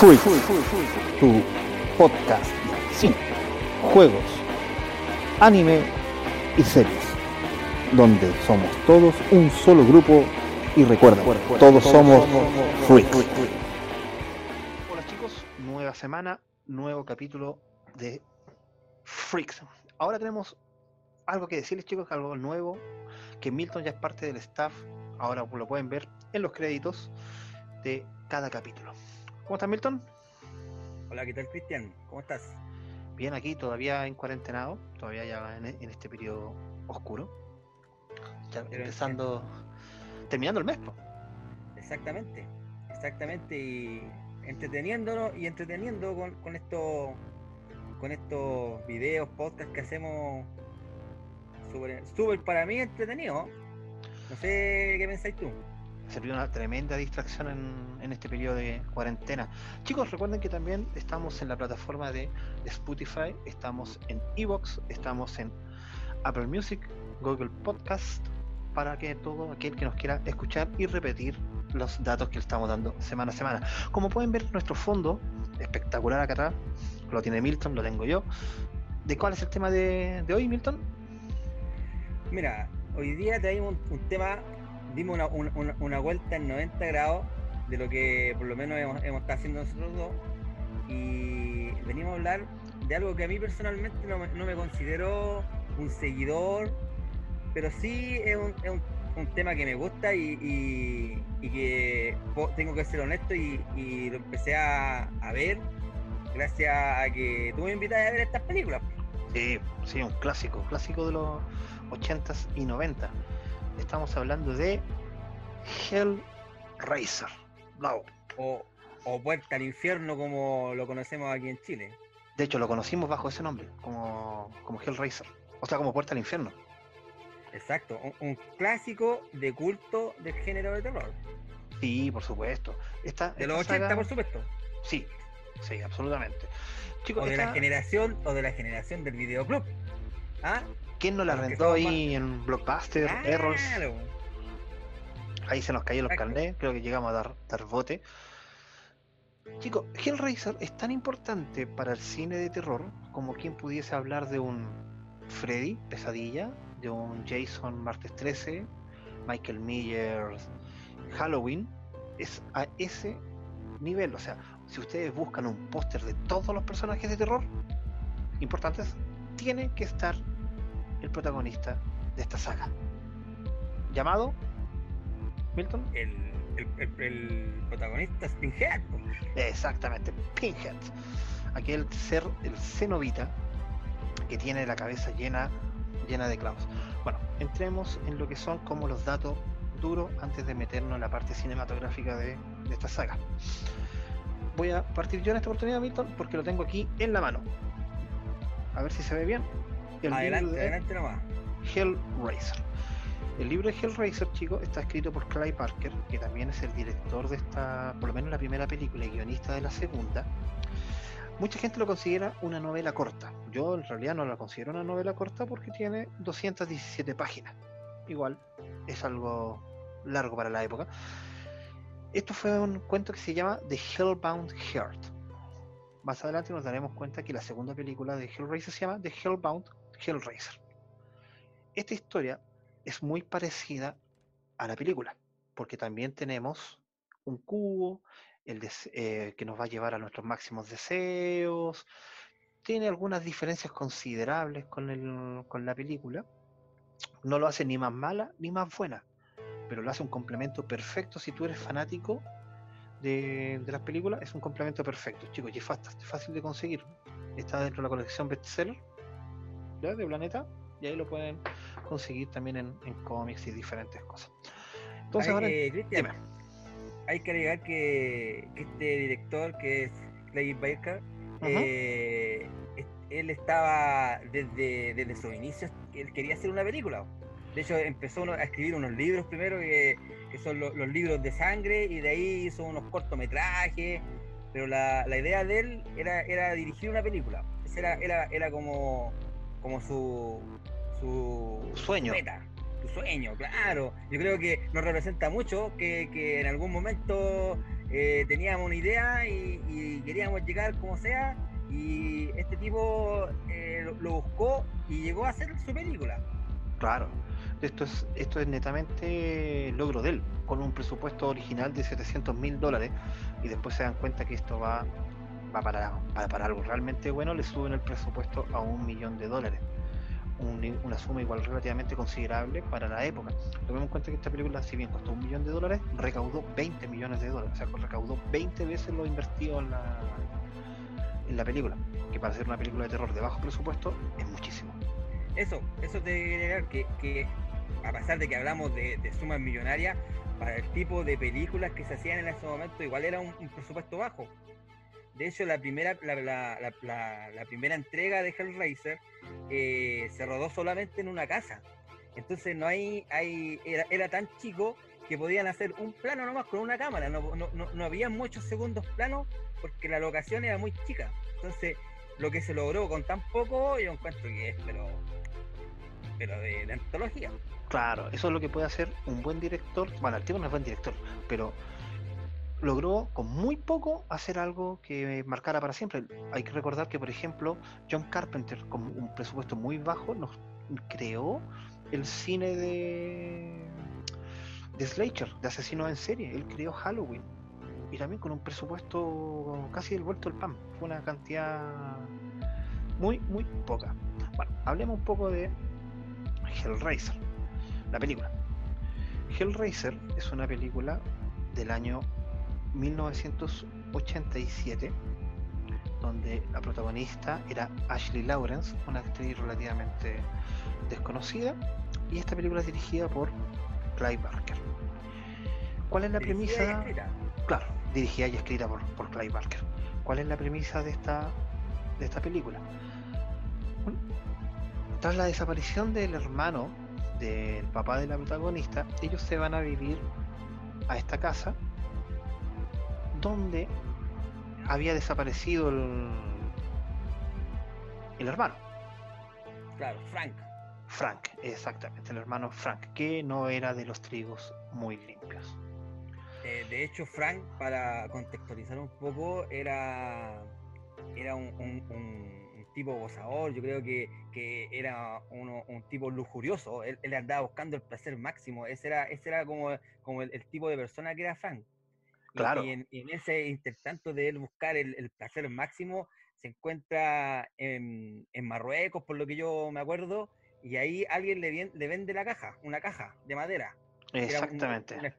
Freak, tu podcast de juegos, anime y series, donde somos todos un solo grupo y recuerda, todos somos Freaks. Hola chicos, nueva semana, nuevo capítulo de Freaks. Ahora tenemos algo que decirles chicos, algo nuevo, que Milton ya es parte del staff, ahora lo pueden ver en los créditos de cada capítulo. ¿Cómo estás Milton? Hola, ¿qué tal Cristian? ¿Cómo estás? Bien, aquí todavía en cuarentenado, todavía ya en, en este periodo oscuro. Ya Pero empezando, terminando el mes. Exactamente, exactamente, y entreteniéndonos y entreteniendo con, con estos con estos videos, podcasts que hacemos súper para mí entretenido. No sé qué pensáis tú. Sirvió una tremenda distracción en, este periodo de cuarentena. Chicos, recuerden que también estamos en la plataforma de Spotify, estamos en Evox, estamos en Apple Music, Google Podcast, para que todo aquel que nos quiera escuchar y repetir los datos que estamos dando semana a semana. Como pueden ver, nuestro fondo espectacular acá atrás, lo tiene Milton, lo tengo yo. ¿De cuál es el tema de, hoy, Milton? Mira, hoy día traímos un, un tema, dimos una, vuelta en 90 grados de lo que por lo menos hemos, hemos estado haciendo nosotros dos y venimos a hablar de algo que a mí personalmente no no me considero un seguidor, pero sí es un, es un- un tema que me gusta y, y- que tengo que ser honesto y, y lo empecé a, a ver gracias a que tú me invitaste a ver estas películas. Sí, sí, un clásico, clásico de los 80s y 90. Estamos hablando de Hellraiser. Bravo. o, o Puerta al Infierno como lo conocemos aquí en Chile. De hecho, lo conocimos bajo ese nombre, como, como Hellraiser. O sea, como Puerta al Infierno. Exacto, un, un clásico de culto del género de terror. Sí, por supuesto. Esta, De esta los 80, saga- por supuesto. Sí, sí, absolutamente. Chicos, O de la generación, o de la generación del videoclub. ¿Ah? ¿Quién no la rentó ahí en Blockbuster? Claro. Ahí se nos caían los carnés, creo que llegamos a dar, dar bote. Chicos, Hellraiser es tan importante para el cine de terror como quien pudiese hablar de un Freddy, Pesadilla, de un Jason, Martes 13, Michael Myers, Halloween. Es a ese nivel. O sea, si ustedes buscan un póster de todos los personajes de terror importantes, tiene que estar el protagonista de esta saga. Llamado Milton. El, el, el- protagonista es Pinhead. Exactamente, Pinhead. Aquel ser, el cenovita, que tiene la cabeza llena, llena de clavos. Bueno, entremos en lo que son como los datos duros antes de meternos en la parte cinematográfica de, de esta saga. Voy a partir yo en esta oportunidad, Milton, porque lo tengo aquí en la mano. A ver si se ve bien. El libro Adelante, de adelante nomás. Hellraiser. El libro de Hellraiser, chicos, está escrito por Clay Parker, que también es el director de esta, por lo menos la primera película y guionista de la segunda. Mucha gente lo considera una novela corta. Yo en realidad no la considero una novela corta porque tiene 217 páginas. Igual es algo largo para la época. Esto fue un cuento que se llama The Hellbound Heart. Más adelante nos daremos cuenta que la segunda película de Hellraiser se llama The Hellbound Hellraiser. Esta historia es muy parecida a la película, porque también tenemos un cubo el eh, que nos va a llevar a nuestros máximos deseos. Tiene algunas diferencias considerables con, el- con la película. No lo hace ni más mala ni más buena, pero lo hace un complemento perfecto si tú eres fanático de, de las películas. Es un complemento perfecto, chicos, y es fácil, fácil de conseguir. Está dentro de la colección bestseller ¿ya? de Planeta y ahí lo pueden conseguir también en, en cómics y diferentes cosas. Entonces Hay, ahora, eh, Cristian, dime. hay que agregar que, que este director, que es Clay Baker, eh, él estaba desde, desde sus inicios, él quería hacer una película. De hecho, empezó a escribir unos libros primero, que, que son lo- los libros de sangre, y de ahí hizo unos cortometrajes. Pero la, la idea de él era, era dirigir una película. Era, era, era como, como su, su Sueño. su meta, su sueño, claro. Yo creo que nos representa mucho que, que en algún momento eh, teníamos una idea y, queríamos llegar como sea, y este tipo eh, lo, buscó y llegó a hacer su película. Claro, esto es, esto es netamente logro de él, con un presupuesto original de 700 mil dólares, y después se dan cuenta que esto va, va para, para algo realmente bueno, le suben el presupuesto a un millón de dólares una suma igual relativamente considerable para la época. Tomemos en cuenta que esta película, si bien costó un millón de dólares, recaudó 20 millones de dólares, o sea, recaudó 20 veces lo invertido en la, en la película, que para ser una película de terror de bajo presupuesto es muchísimo. Eso, eso te diría que, que a pesar de que hablamos de, sumas millonarias, para el tipo de películas que se hacían en ese momento, igual era un presupuesto bajo. De hecho, la primera, la, primera entrega de Hellraiser eh, se rodó solamente en una casa. Entonces no hay, hay era, tan chico que podían hacer un plano nomás con una cámara. No, no, había muchos segundos planos porque la locación era muy chica. Entonces, lo que se logró con tan poco, yo encuentro que es, pero, pero de, de antología. Claro, eso es lo que puede hacer un buen director. Bueno, el tipo no es buen director, pero logró con muy poco hacer algo que marcara para siempre. Hay que recordar que, por ejemplo, John Carpenter, con un presupuesto muy bajo, nos creó el cine de, de Slater, de asesinos en serie. Él creó Halloween. Y también con un presupuesto casi del vuelto del pan. Fue una cantidad muy, muy poca. Bueno, hablemos un poco de Hellraiser, la película. Hellraiser es una película del año 1987, donde la protagonista era Ashley Lawrence, una actriz relativamente desconocida, y esta película es dirigida por Clive Barker. ¿Cuál es la premisa? Claro, dirigida y escrita por, por Clive Barker. ¿Cuál es la premisa de esta, de esta película? tras la desaparición del hermano del papá de la protagonista, ellos se van a vivir a esta casa donde había desaparecido el, el hermano. Claro, Frank. Frank, exactamente, el hermano Frank, que no era de los trigos muy limpios. Eh, de hecho, Frank, para contextualizar un poco, era, era un, tipo gozador, yo creo que, era un tipo lujurioso, él, andaba buscando el placer máximo, ese era, ese era como, como el, tipo de persona que era Frank. Claro. Y, en, ese intertanto de él buscar el, placer máximo, se encuentra en, Marruecos, por lo que yo me acuerdo, y ahí alguien le, le vende la caja, una caja de madera. Exactamente.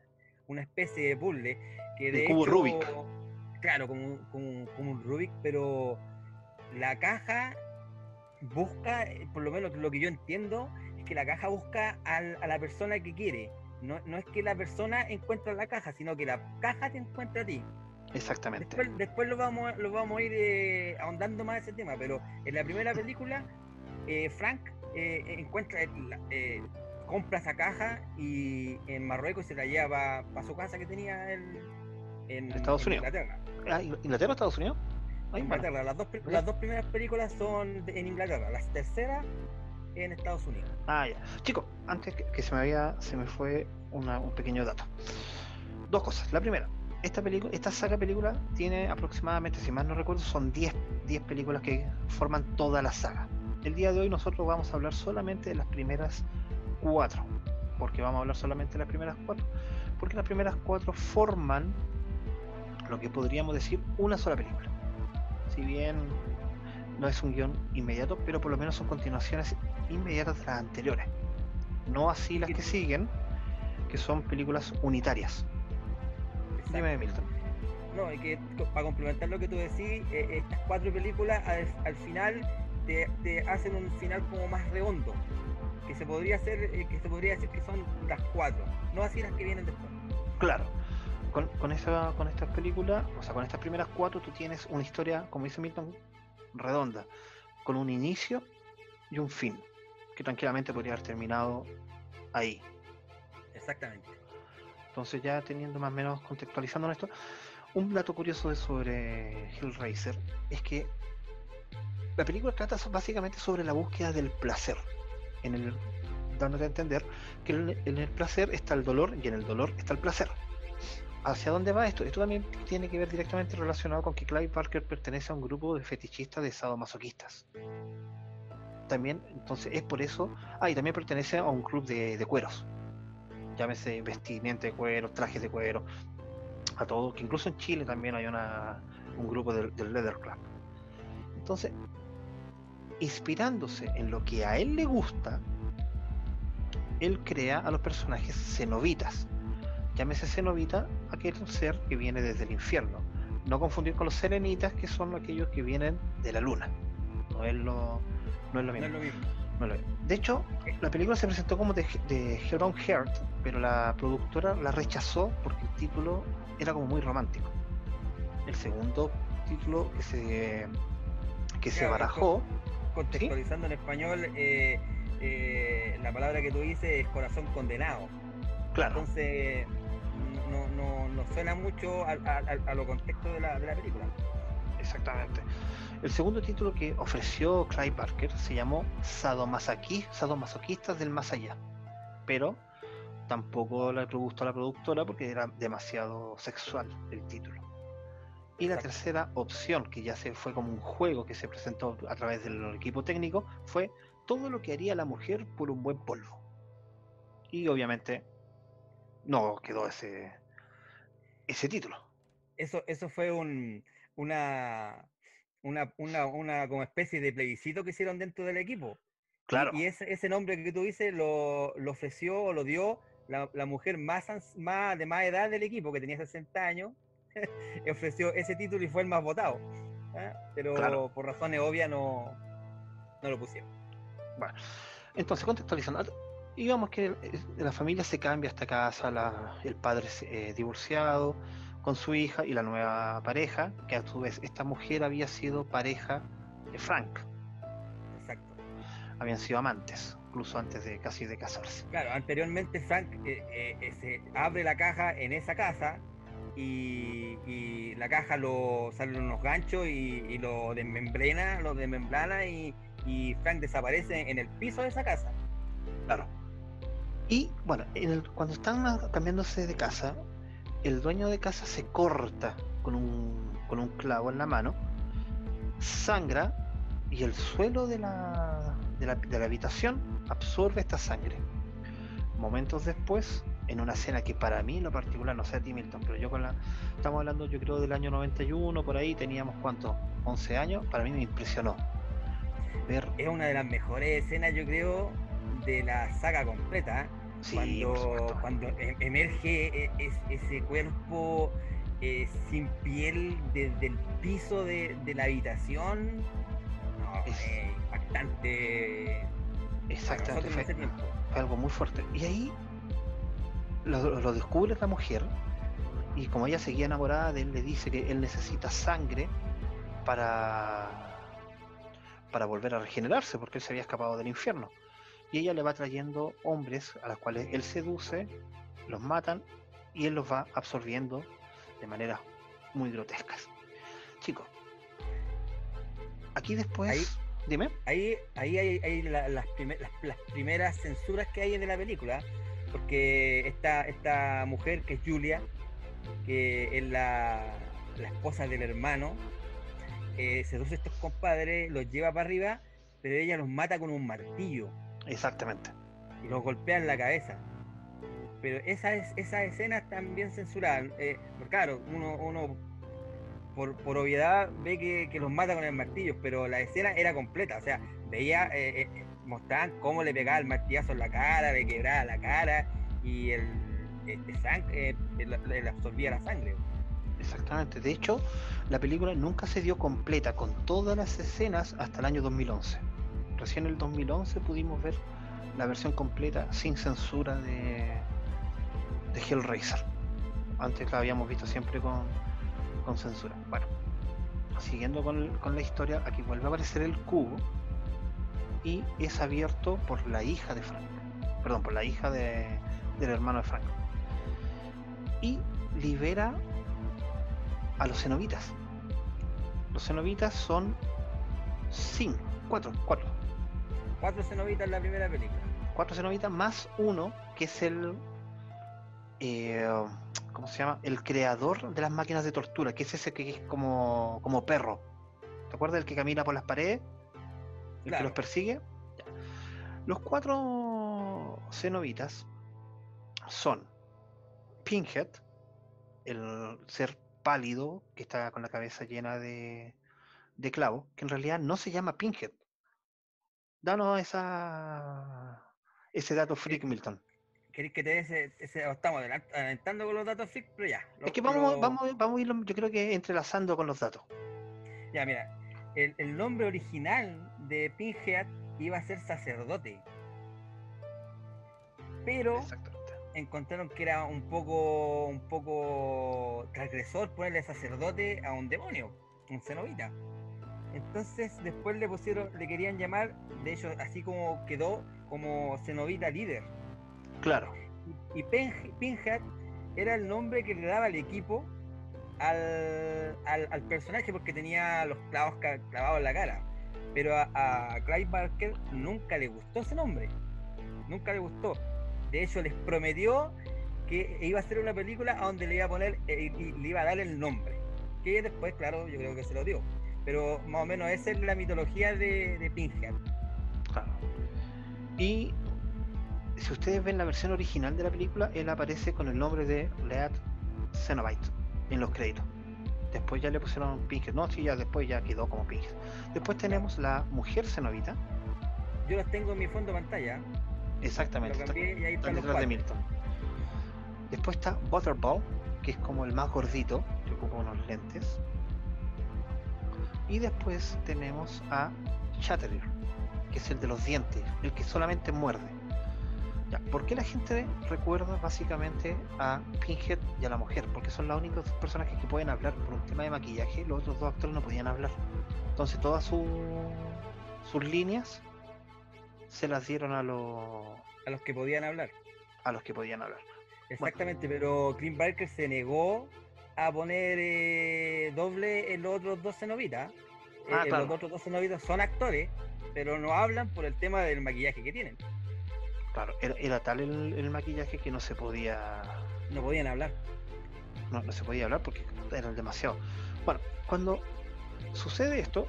Una, especie de puzzle que de, cubo Rubik. Claro, como, un Rubik, pero la caja busca, por lo menos lo que yo entiendo, es que la caja busca a la persona que quiere no, no es que la persona encuentra la caja, sino que la caja te encuentra a ti. Exactamente. Después, lo, vamos, lo vamos a ir eh, ahondando más ese tema, pero en la primera película, eh, Frank eh, encuentra, compra esa caja y en Marruecos se la lleva para su casa que tenía en Estados Unidos. Inglaterra. Ah, ¿Inglaterra o Estados Unidos? Inglaterra. Las, dos, las dos primeras películas son en Inglaterra. La tercera en Estados Unidos. Ah, ya. Chicos, antes que, se me había, se me fue un pequeño dato. Dos cosas. La primera, esta película, esta saga película tiene aproximadamente, si mal no recuerdo, son 10 películas que forman toda la saga. El día de hoy nosotros vamos a hablar solamente de las primeras cuatro. porque vamos a hablar solamente de las primeras cuatro? Porque las primeras cuatro forman lo que podríamos decir una sola película. Si bien no es un guion inmediato, pero por lo menos son continuaciones inmediatas de las anteriores. No así las que siguen, que son películas unitarias. Dime, Milton. No, y que para complementar lo que tú decís, eh, estas cuatro películas al, final te, hacen un final como más redondo. Que se podría hacer, eh, que se podría decir que son las cuatro, no así las que vienen después. Claro. Con, con, esa, con estas películas, o sea, con estas primeras cuatro, tú tienes una historia, como dice Milton, redonda, con un inicio y un fin, que tranquilamente podría haber terminado ahí. Exactamente. Entonces ya teniendo más o menos contextualizando esto, un dato curioso sobre Hellraiser es que la película trata básicamente sobre la búsqueda del placer, en el, dándote a entender que en el placer está el dolor y en el dolor está el placer. ¿hacia dónde va esto? Esto también tiene que ver directamente relacionado con que Clive Barker pertenece a un grupo de fetichistas de sadomasoquistas. También, entonces, es por eso. Ah, y también pertenece a un club de, cueros. Llámese vestimenta de cuero, trajes de cuero, a todo. Que incluso en Chile también hay una, un grupo del, del Leather Club. Entonces, inspirándose en lo que a él le gusta, él crea a los personajes cenobitas. Llámese cenobita aquel ser que viene desde el infierno. No confundir con los serenitas, que son aquellos que vienen de la luna. No es lo, no es lo No mismo. es lo mismo. No lo. De hecho, la película se presentó como de, de Hellbound Heart, pero la productora la rechazó porque el título era como muy romántico. El segundo título que se que se barajó, Contextualizando en español, eh, eh, la palabra que tú dices es corazón condenado. claro, Entonces, no, no, no suena mucho a, a- a- a lo contexto de la, de la película. exactamente. El segundo título que ofreció Clive Barker se llamó Sadomasaqui- Sadomasoquistas del Más Allá, pero tampoco le gustó a la productora porque era demasiado sexual el título. Y la tercera opción, que ya se fue como un juego que se presentó a través del equipo técnico, fue todo lo que haría la mujer por un buen polvo. Y obviamente no quedó ese, ese título. Eso, eso fue un, una, una, una, una como especie de plebiscito que hicieron dentro del equipo. Claro, Y, ese, ese nombre que tú dices lo, lo ofreció o lo dio la, la mujer más, más de más edad del equipo, que tenía 60 años, ofreció ese título y fue el más votado. ¿ah? Pero Claro. por razones obvias no, no lo pusieron. Bueno, entonces contextualizando, digamos que la familia se cambia a esta casa, la- el padre se- eh, divorciado con su hija y la nueva pareja, que a su vez esta mujer había sido pareja de Frank, Exacto. habían sido amantes, incluso antes de casi de casarse. Claro, anteriormente Frank eh, eh, eh, se abre la caja en esa casa y, y la caja lo salen unos ganchos y, y lo desmembrana, lo desmembrana y, y Frank desaparece en el piso de esa casa. Claro. Y bueno, en el- cuando están cambiándose de casa, el dueño de casa se corta con un, con un clavo en la mano, sangra y el suelo de la, de la, de la habitación absorbe esta sangre. Momentos después, en una escena que para mí en lo particular, no sé a ti Milton, pero yo con la... Estamos hablando yo creo del año 91, por ahí teníamos cuánto, 11 años, para mí me impresionó ver... Es una de las mejores escenas, yo creo, de la saga completa. ¿eh? Sí, cuando, em- emerge e- es- ese cuerpo eh, sin piel desde el piso de, de la habitación, no, Es- impactante. Exactamente, en fue- ese tiempo. fue algo muy fuerte. Y ahí lo, lo descubre la mujer y como ella seguía enamorada de él, le dice que él necesita sangre para, para volver a regenerarse porque él se había escapado del infierno. Y ella le va trayendo hombres a los cuales él seduce, los matan y él los va absorbiendo de maneras muy grotescas. Chicos, aquí después... Ahí- Dime. Ahí, ahí hay, hay la- las, primer- las, las primeras censuras que hay en la película, porque esta, esta mujer que es Julia, que es la, la esposa del hermano, eh, seduce a estos compadres, los lleva para arriba, pero ella los mata con un martillo Exactamente. y los golpea en la cabeza. Pero esa es, esas escenas bien censuradas. eh, claro, uno, uno por, por obviedad ve que, que los mata con el martillo, pero la escena era completa. O sea, veía, eh, eh, mostraban cómo le pegaba el martillazo en la cara, le quebraba la cara y el este Frank eh, le, le absorbía la sangre. Exactamente. De hecho, la película nunca se dio completa con todas las escenas hasta el año 2011. Recién en el 2011 pudimos ver la versión completa sin censura de, de Hellraiser. Antes la habíamos visto siempre con, con censura. Bueno, siguiendo con, con la historia, aquí vuelve a aparecer el cubo y es abierto por la hija de Frank. Perdón, por la hija de, del hermano de Frank. Y libera a los cenobitas. Los cenobitas son cinco, cuatro, cuatro, Cuatro cenobitas en la primera película. cuatro cenobitas más uno que es el, eh, ¿cómo ¿cómo se llama? El creador de las máquinas de tortura, que es ese que es como, como perro. ¿Te acuerdas del que camina por las paredes? El que los persigue. Ya. Los cuatro cenobitas son Pinhead, el ser pálido que está con la cabeza llena de, de clavos, que en realidad no se llama Pinhead. Danos esa, ese dato freak, Milton. ¿Queréis que te dé ese, ese- o estamos adelant- adelantando con los datos freak? Pero ya. Es que vamos, lo- vamos, vamos a ir, yo creo que entrelazando con los datos. Ya, mira. El, el nombre original de Pinhead iba a ser sacerdote. Pero encontraron que era un poco un poco transgresor ponerle sacerdote a un demonio, un cenobita. Entonces después le pusieron, le querían llamar, de hecho así como quedó como cenobita líder. Claro, Y, y Pinhead era el nombre que le daba al equipo al, al- al personaje porque tenía los clavos clavados en la cara. Pero a, a Clive Barker nunca le gustó ese nombre. Nunca le gustó. De hecho, les prometió que iba a hacer una película a donde le iba a poner eh, y le iba a dar el nombre. Que después, claro, yo creo que se lo dio. Pero más o menos esa es la mitología de, de Pinhead. claro. Y si ustedes ven la versión original de la película, él aparece con el nombre de Lead Cenobite en los créditos. Después ya le pusieron Pinhead. No, sí, ya después ya quedó como Pinhead. Después tenemos la mujer cenobita. Yo los tengo en mi fondo de pantalla. Exactamente. Lo está- y ahí detrás de. Milton. Después está Butterball, que es como el más gordito, que ocupa unos lentes. Y después tenemos a Chatterer, que es el de los dientes, el que solamente muerde. Ya, ¿Por qué la gente recuerda básicamente a Pinhead y a la mujer? Porque son los únicos dos personajes que pueden hablar por un tema de maquillaje, los otros dos actores no podían hablar. Entonces todas su- sus líneas se las dieron a los, A los que podían hablar. a los que podían hablar. Exactamente, pero Clint Barker se negó a poner eh, doble en los otros dos cenobitas. Ah, eh, claro. Los otros dos cenobitas son actores, pero no hablan por el tema del maquillaje que tienen. Claro, era, era tal el, el maquillaje que no se podía No podían hablar. no, no se podía hablar porque eran demasiado. Bueno, cuando sucede esto,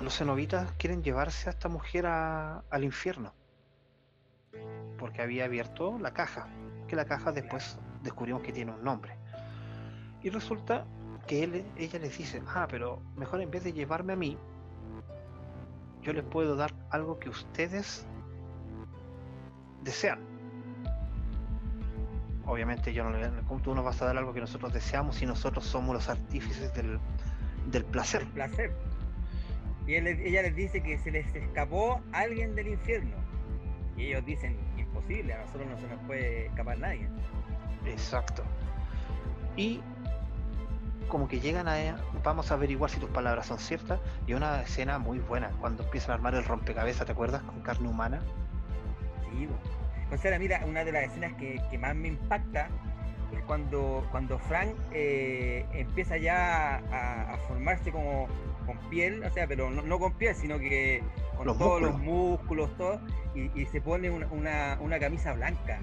los cenobitas quieren llevarse a esta mujer a- al infierno. Porque había abierto la caja. Que la caja después descubrimos que tiene un nombre. Y resulta que él, ella les dice, ah, pero mejor en vez de llevarme a mí, yo les puedo dar algo que ustedes desean. Obviamente yo no le, ¿cómo tú nos vas a dar algo que nosotros deseamos si nosotros somos los artífices del, del placer? El placer. Y él- ella les dice que se les escapó alguien del infierno. Y ellos dicen, imposible, a nosotros no se nos puede escapar nadie. Exacto. Y como que llegan a ella, vamos a averiguar si tus palabras son ciertas. Y una escena muy buena, cuando empiezan a armar el rompecabezas, ¿te acuerdas? Con carne humana. Sí, o sea, mira, una de las escenas que, que más me impacta es cuando, cuando Frank eh, empieza ya a, a formarse como con piel, o sea, pero no, no con piel, sino que con Los todos los músculos. músculos, todo, y, y se pone una, una- una camisa blanca.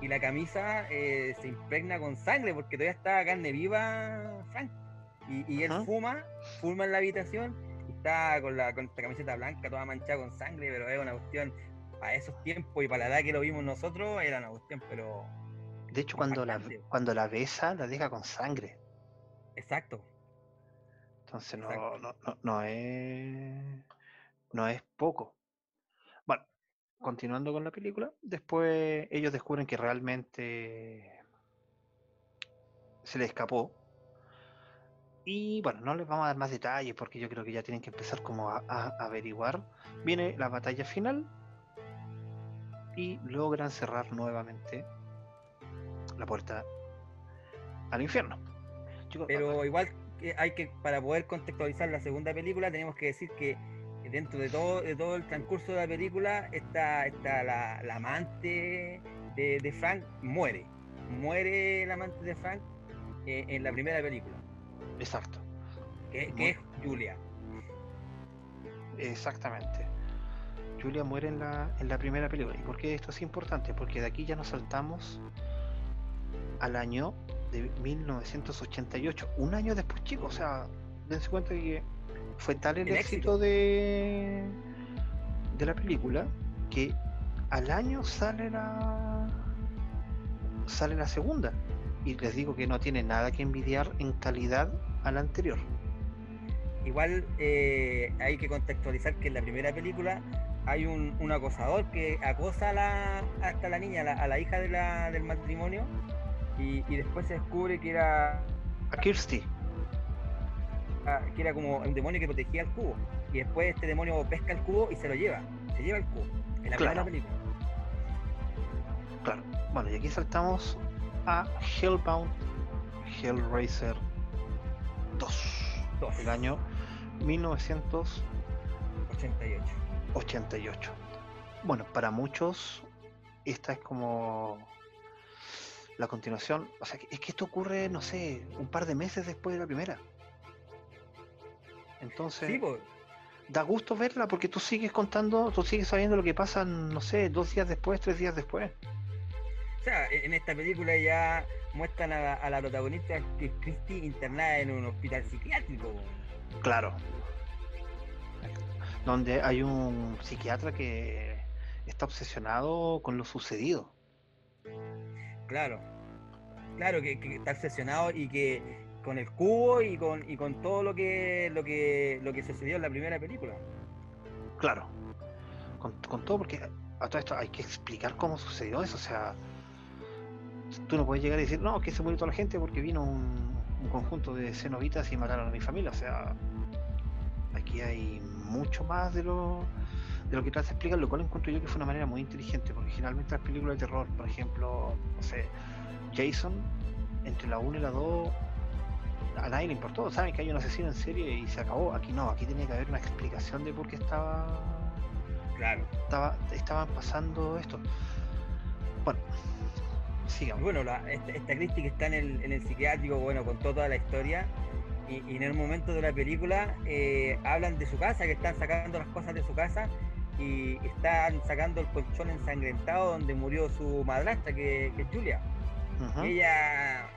Y la camisa eh, se impregna con sangre porque todavía está carne viva Frank. Y, y él fuma, fuma en la habitación y está con, la, con esta camiseta blanca toda manchada con sangre, pero es una cuestión para esos tiempos y para la edad que lo vimos nosotros, era una cuestión, pero De hecho, cuando la, cuando la besa, la deja con sangre. exacto. Entonces no, no, no es no es poco. Continuando con la película, después ellos descubren que realmente se le escapó. Y bueno, no les vamos a dar más detalles porque yo creo que ya tienen que empezar como a, a averiguar. Viene la batalla final y logran cerrar nuevamente la puerta al infierno. Chicos, Pero igual que hay que, para poder contextualizar la segunda película, tenemos que decir que dentro de todo, de todo el transcurso de la película, está, está la, la amante de, de Frank muere. Muere la amante de Frank eh, en la primera película, Exacto. que, que es Julia. Exactamente. Julia muere en la, en la primera película. ¿Y por qué esto es importante? Porque de aquí ya nos saltamos al año de 1988, un año después, chicos. O sea, dense cuenta que fue tal el, El éxito, de de la película que al año sale la sale la segunda. Y les digo que no tiene nada que envidiar en calidad a la anterior. Igual eh, hay que contextualizar que en la primera película hay un, un acosador que acosa a la, hasta la niña, a la, a la hija de la- del matrimonio, y, y después se descubre que era, A Kirsty, que era como un demonio que protegía el cubo. Y después este demonio pesca el cubo y se lo lleva, se lleva el cubo. En la Claro. primera película. claro. Bueno, y aquí saltamos a Hellbound Hellraiser 2, Dos. el año 1988. 88. Bueno, para muchos esta es como la continuación, o sea, es que esto ocurre, no sé, un par de meses después de la primera. Entonces, Sí, pues, da gusto verla porque tú sigues contando, tú sigues sabiendo lo que pasa, no sé, dos días después, tres días después. O sea, en esta película ya muestran a la, a la protagonista que es Christy internada en un hospital psiquiátrico. Claro. Donde hay un psiquiatra que está obsesionado con lo sucedido. Claro. Claro, que, que está obsesionado y que con el cubo y con, y con todo lo que, lo que lo que sucedió en la primera película. Claro. Con, con todo, porque a todo esto hay que explicar cómo sucedió eso. O sea, tú no puedes llegar y decir, no, que se murió toda la gente porque vino un, un conjunto de cenobitas y mataron a mi familia. O sea, aquí hay mucho más de lo, de lo que trata de explicar, lo cual encuentro yo que fue una manera muy inteligente, porque generalmente las películas de terror, por ejemplo, no sé, Jason, entre la 1 y la 2, a nadie le importó, saben que hay un asesino en serie y se acabó. Aquí no, aquí tenía que haber una explicación de por qué estaba, Claro. estaba estaban pasando esto. Bueno, sigamos. bueno, la, esta, esta Christie que está en el, en el psiquiátrico, bueno, contó toda la historia. Y, y en el momento de la película eh, hablan de su casa, que están sacando las cosas de su casa y están sacando el colchón ensangrentado donde murió su madrastra, que, que es Julia. Ella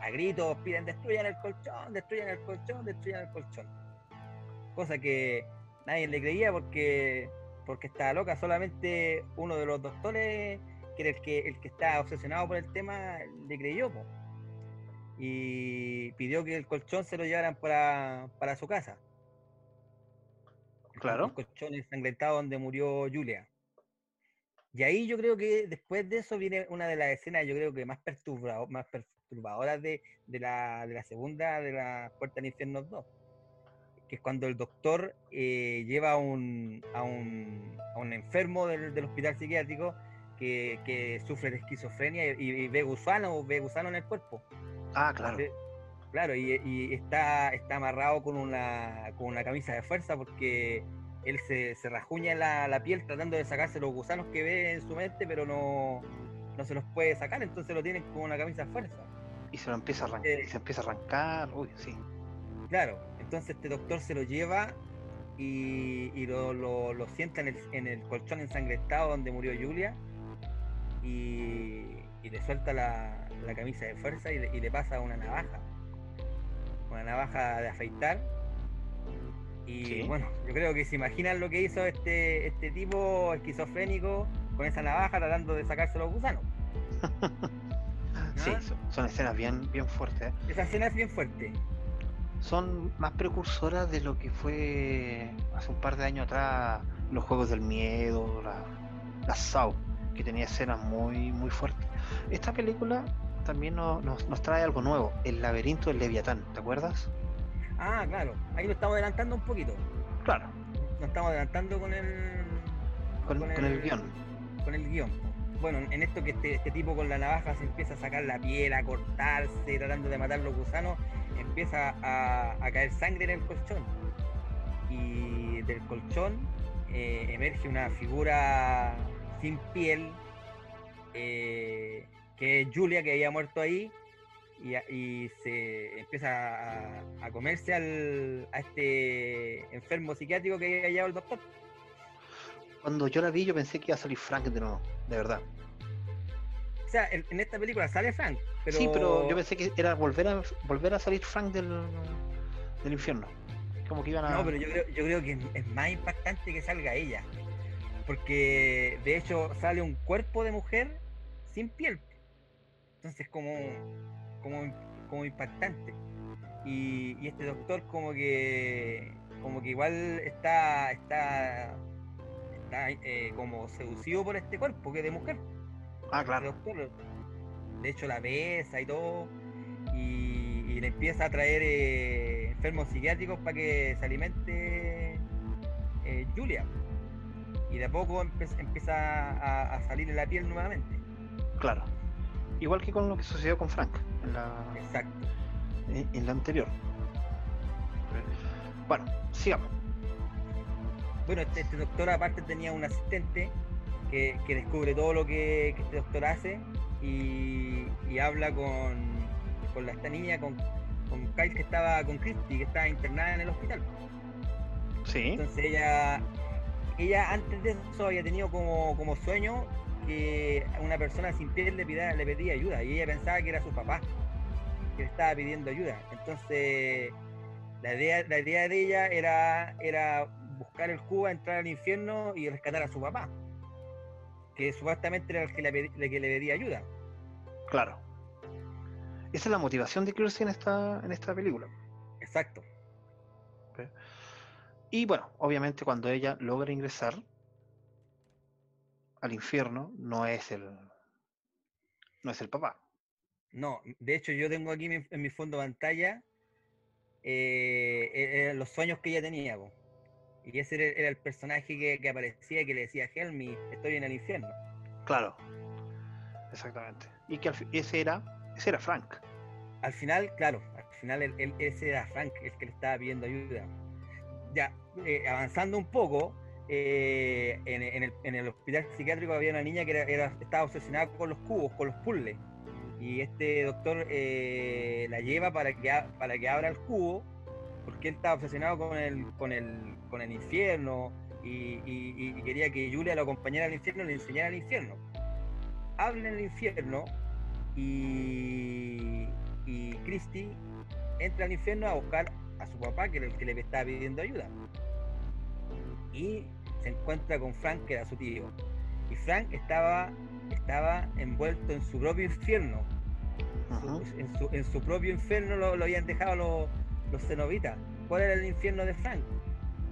a gritos piden destruyan el colchón, destruyan el colchón, destruyan el colchón. Cosa que nadie le creía porque, porque estaba loca, solamente uno de los doctores, que era el que, el que está obsesionado por el tema, le creyó. po. Y pidió que el colchón se lo llevaran para, para su casa. El Claro. colchón ensangrentado donde murió Julia. Y ahí yo creo que después de eso viene una de las escenas, yo creo que más, perturbado, más perturbadoras de, de la, de la segunda, de la Puerta del Infierno 2. Que es cuando el doctor eh, lleva a un, a un, a un enfermo del, del hospital psiquiátrico que, que sufre de esquizofrenia y, y ve gusano, ve gusano en el cuerpo. Ah, claro. Claro, y, y está, está amarrado con una, con una camisa de fuerza porque él se, se rajuña la, la piel tratando de sacarse los gusanos que ve en su mente, pero no, no se los puede sacar, entonces lo tienen con una camisa de fuerza. Y se lo empieza a arrancar, Eh. y se empieza a arrancar, uy, sí. Claro, entonces este doctor se lo lleva y, y lo, lo- lo sienta en el, en el colchón ensangrentado donde murió Julia y, y le suelta la, la camisa de fuerza y le, y le pasa una navaja, una navaja de afeitar. Y Sí. bueno, yo creo que se imaginan lo que hizo este, este tipo esquizofrénico con esa navaja tratando de sacarse los gusanos. Sí, son, son escenas bien, bien fuertes. ¿eh? Esa escena es bien fuerte. Son más precursoras de lo que fue hace un par de años atrás los juegos del miedo, la, la Saw, que tenía escenas muy, muy fuertes. Esta película también nos, nos, nos trae algo nuevo, el laberinto del Leviatán, ¿te acuerdas? Ah, claro, ahí lo estamos adelantando un poquito. Claro, Nos estamos adelantando con el. con, con el guion. Con el guion. Bueno, en esto que este, este tipo con la navaja se empieza a sacar la piel, a cortarse, tratando de matar los gusanos, empieza a, caer sangre en el colchón. Y del colchón eh, emerge una figura sin piel, eh, que es Julia, que había muerto ahí, y, se empieza a, comerse al, este enfermo psiquiátrico que había llevado el doctor. Cuando yo la vi yo pensé que iba a salir Frank de nuevo, de verdad. O sea, en, en esta película sale Frank, pero... Sí, pero yo pensé que era volver a volver a salir Frank del, del infierno. Como que iban a. No, pero yo creo, yo creo que es más impactante que salga ella. Porque de hecho sale un cuerpo de mujer sin piel. Entonces como, como, como impactante. Y, y este doctor como que como que igual está está está eh, como seducido por este cuerpo que es de mujer. Ah, claro. De hecho la besa y todo. Y, y le empieza a traer eh, enfermos psiquiátricos para que se alimente eh, Julia. Y de a poco empe- empieza a, a salir en la piel nuevamente. Claro. Igual que con lo que sucedió con Frank en la, Exacto. en, en la anterior. Bueno, sigamos. Bueno, este, este doctor aparte tenía un asistente que, que descubre todo lo que, que este doctor hace y, y habla con, con la, esta niña, con, con Kyle que estaba con Christy, que estaba internada en el hospital. Sí. Entonces ella, ella antes de eso había tenido como, como sueño que una persona sin piel le pedía, le pedía ayuda y ella pensaba que era su papá, que le estaba pidiendo ayuda. Entonces la idea, la idea de ella era, era buscar el cubo, entrar al infierno y rescatar a su papá, que supuestamente era el que le, el que le pedía ayuda. Claro. Esa es la motivación de Kirsty en esta, en esta película. Exacto. Y bueno, obviamente cuando ella logra ingresar al infierno, no es el. No es el papá. No, de hecho yo tengo aquí mi- en mi fondo de pantalla eh, eh, eh, los sueños que ella tenía. po. Y ese era, el personaje que, que aparecía y que le decía, Help me, estoy en el infierno. Claro. Exactamente. Y que ese era. Ese era Frank. Al final, claro, al final él- él- ese era Frank el que le estaba pidiendo ayuda. Ya, eh, avanzando un poco, eh, en, en el, en el hospital psiquiátrico había una niña que era, era- estaba obsesionada con los cubos, con los puzzles. Y este doctor eh, la lleva para que, a- para que abra el cubo, porque él estaba obsesionado con el, con el, con el infierno y, y- y quería que Julia lo acompañara al infierno y le enseñara el infierno. Hablan en el infierno y, y Christy entra al infierno a buscar a su papá, que era el que le estaba pidiendo ayuda. Y se encuentra con Frank, que era su tío. Y Frank estaba, estaba envuelto en su propio infierno. En su, en su propio infierno lo, lo habían dejado los, los cenobitas. ¿Cuál era el infierno de Frank?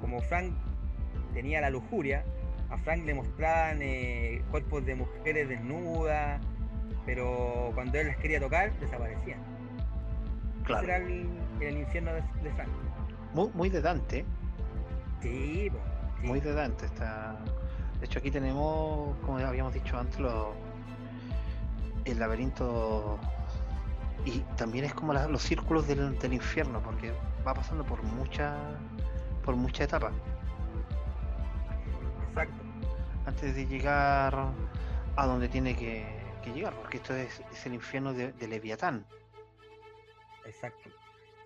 Como Frank tenía la lujuria, a Frank le mostraban eh, cuerpos de mujeres desnudas, pero cuando él las quería tocar, desaparecían. Claro. Ese era el, el infierno de, de Frank. Muy, muy de Dante. Sí. Muy de Dante. Está... De hecho, aquí tenemos, como ya habíamos dicho antes, lo- el laberinto. Y también es como la- los círculos del, del infierno, porque va pasando por muchas por muchas etapas. Exacto. Antes de llegar a donde tiene que, que llegar, porque esto es, es el infierno de, de Leviatán. Exacto.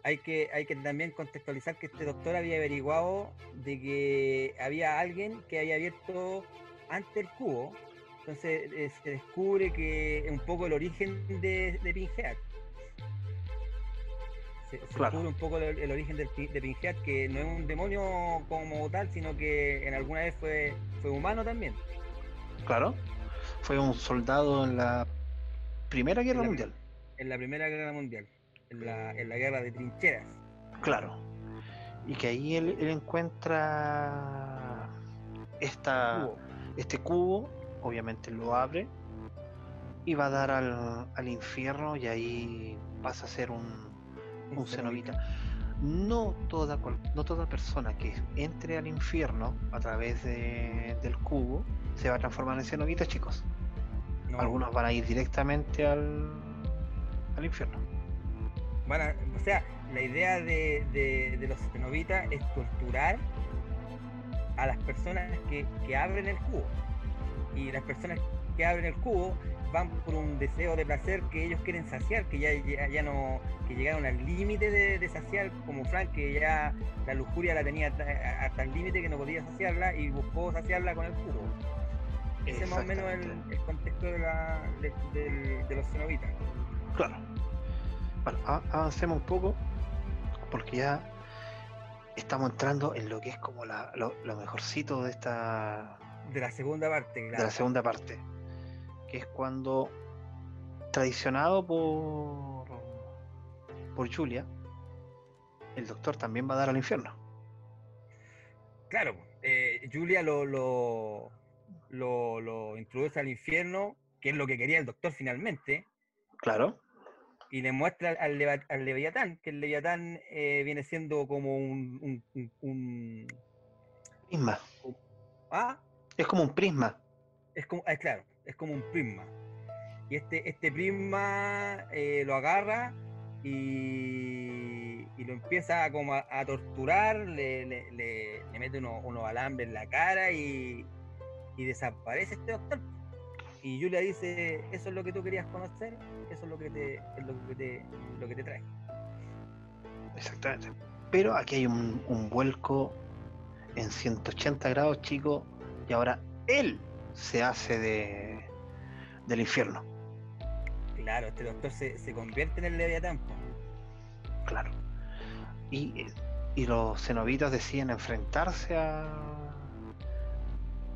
Hay que, hay que también contextualizar que este doctor había averiguado de que había alguien que había abierto antes el cubo. Entonces eh, se descubre que un poco el origen de, de Pinhead. Se, se Claro. un poco el, el origen del, de Pinhead, que no es un demonio como tal, sino que en alguna vez fue, fue humano también. Claro. Fue un soldado en la Primera Guerra En la- Mundial. En la Primera Guerra Mundial, en la, en la guerra de trincheras. Claro. Y que ahí él, él encuentra esta, Cubo. este cubo, obviamente lo abre y va a dar al, al infierno y ahí pasa a ser un, un cenobita. No toda, no toda persona que entre al infierno a través de- del cubo se va a transformar en cenobita, chicos. No, Algunos van a ir directamente al, al infierno. van a- o sea, la idea de, de- de los cenobitas es torturar a las personas que, que abren el cubo. Y las personas que abren el cubo van por un deseo de placer que ellos quieren saciar, que ya, ya, ya no, que llegaron al límite de, de saciar, como Frank, que ya la lujuria la tenía hasta, el límite que no podía saciarla y buscó saciarla con el cubo. Ese es más o menos el, contexto de, la, de, de los cenobitas. Claro. Bueno, avancemos un poco porque ya estamos entrando en lo que es como la- lo, lo mejorcito de esta De la segunda parte, de claro. la segunda parte, que es cuando traicionado por por Julia, el doctor también va a dar al infierno. Claro, eh, Julia lo, lo, lo, lo introduce al infierno, que es lo que quería el doctor finalmente, Claro, y le muestra al, al Leva- al Leviatán, que el Leviatán eh, viene siendo como un, un- un- un- prisma. Ah, Es como un prisma. es como, ah, claro, es como un prisma. Y este, este prisma eh, lo agarra y, y lo empieza como a, a torturar, le, le- le- mete unos, unos alambres en la cara y, y desaparece este doctor. Y Julia dice, eso es lo que tú querías conocer, eso es lo que te, lo que te, lo que te trae. Exactamente. Pero aquí hay un, un vuelco en 180 grados, chicos, y ahora él se hace de del infierno. Claro, este doctor se, se convierte en el Leviatán. Claro. Y, y los cenobitas deciden enfrentarse a,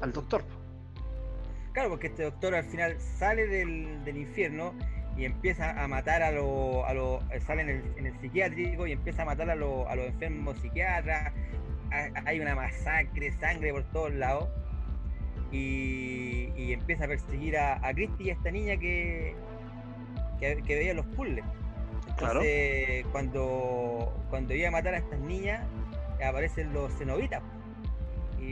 al doctor. Claro, porque este doctor al final sale del, del infierno y empieza a matar a los. A los sale en el, en el psiquiátrico y empieza a matar a, los- a los enfermos psiquiatras. Ha- Hay una masacre, sangre por todos lados. Y, y empieza a perseguir a, a Christy y a esta niña que, que, que veía los puzzles. Claro. Entonces, cuando, cuando iba a matar a estas niñas, aparecen los cenobitas. Y,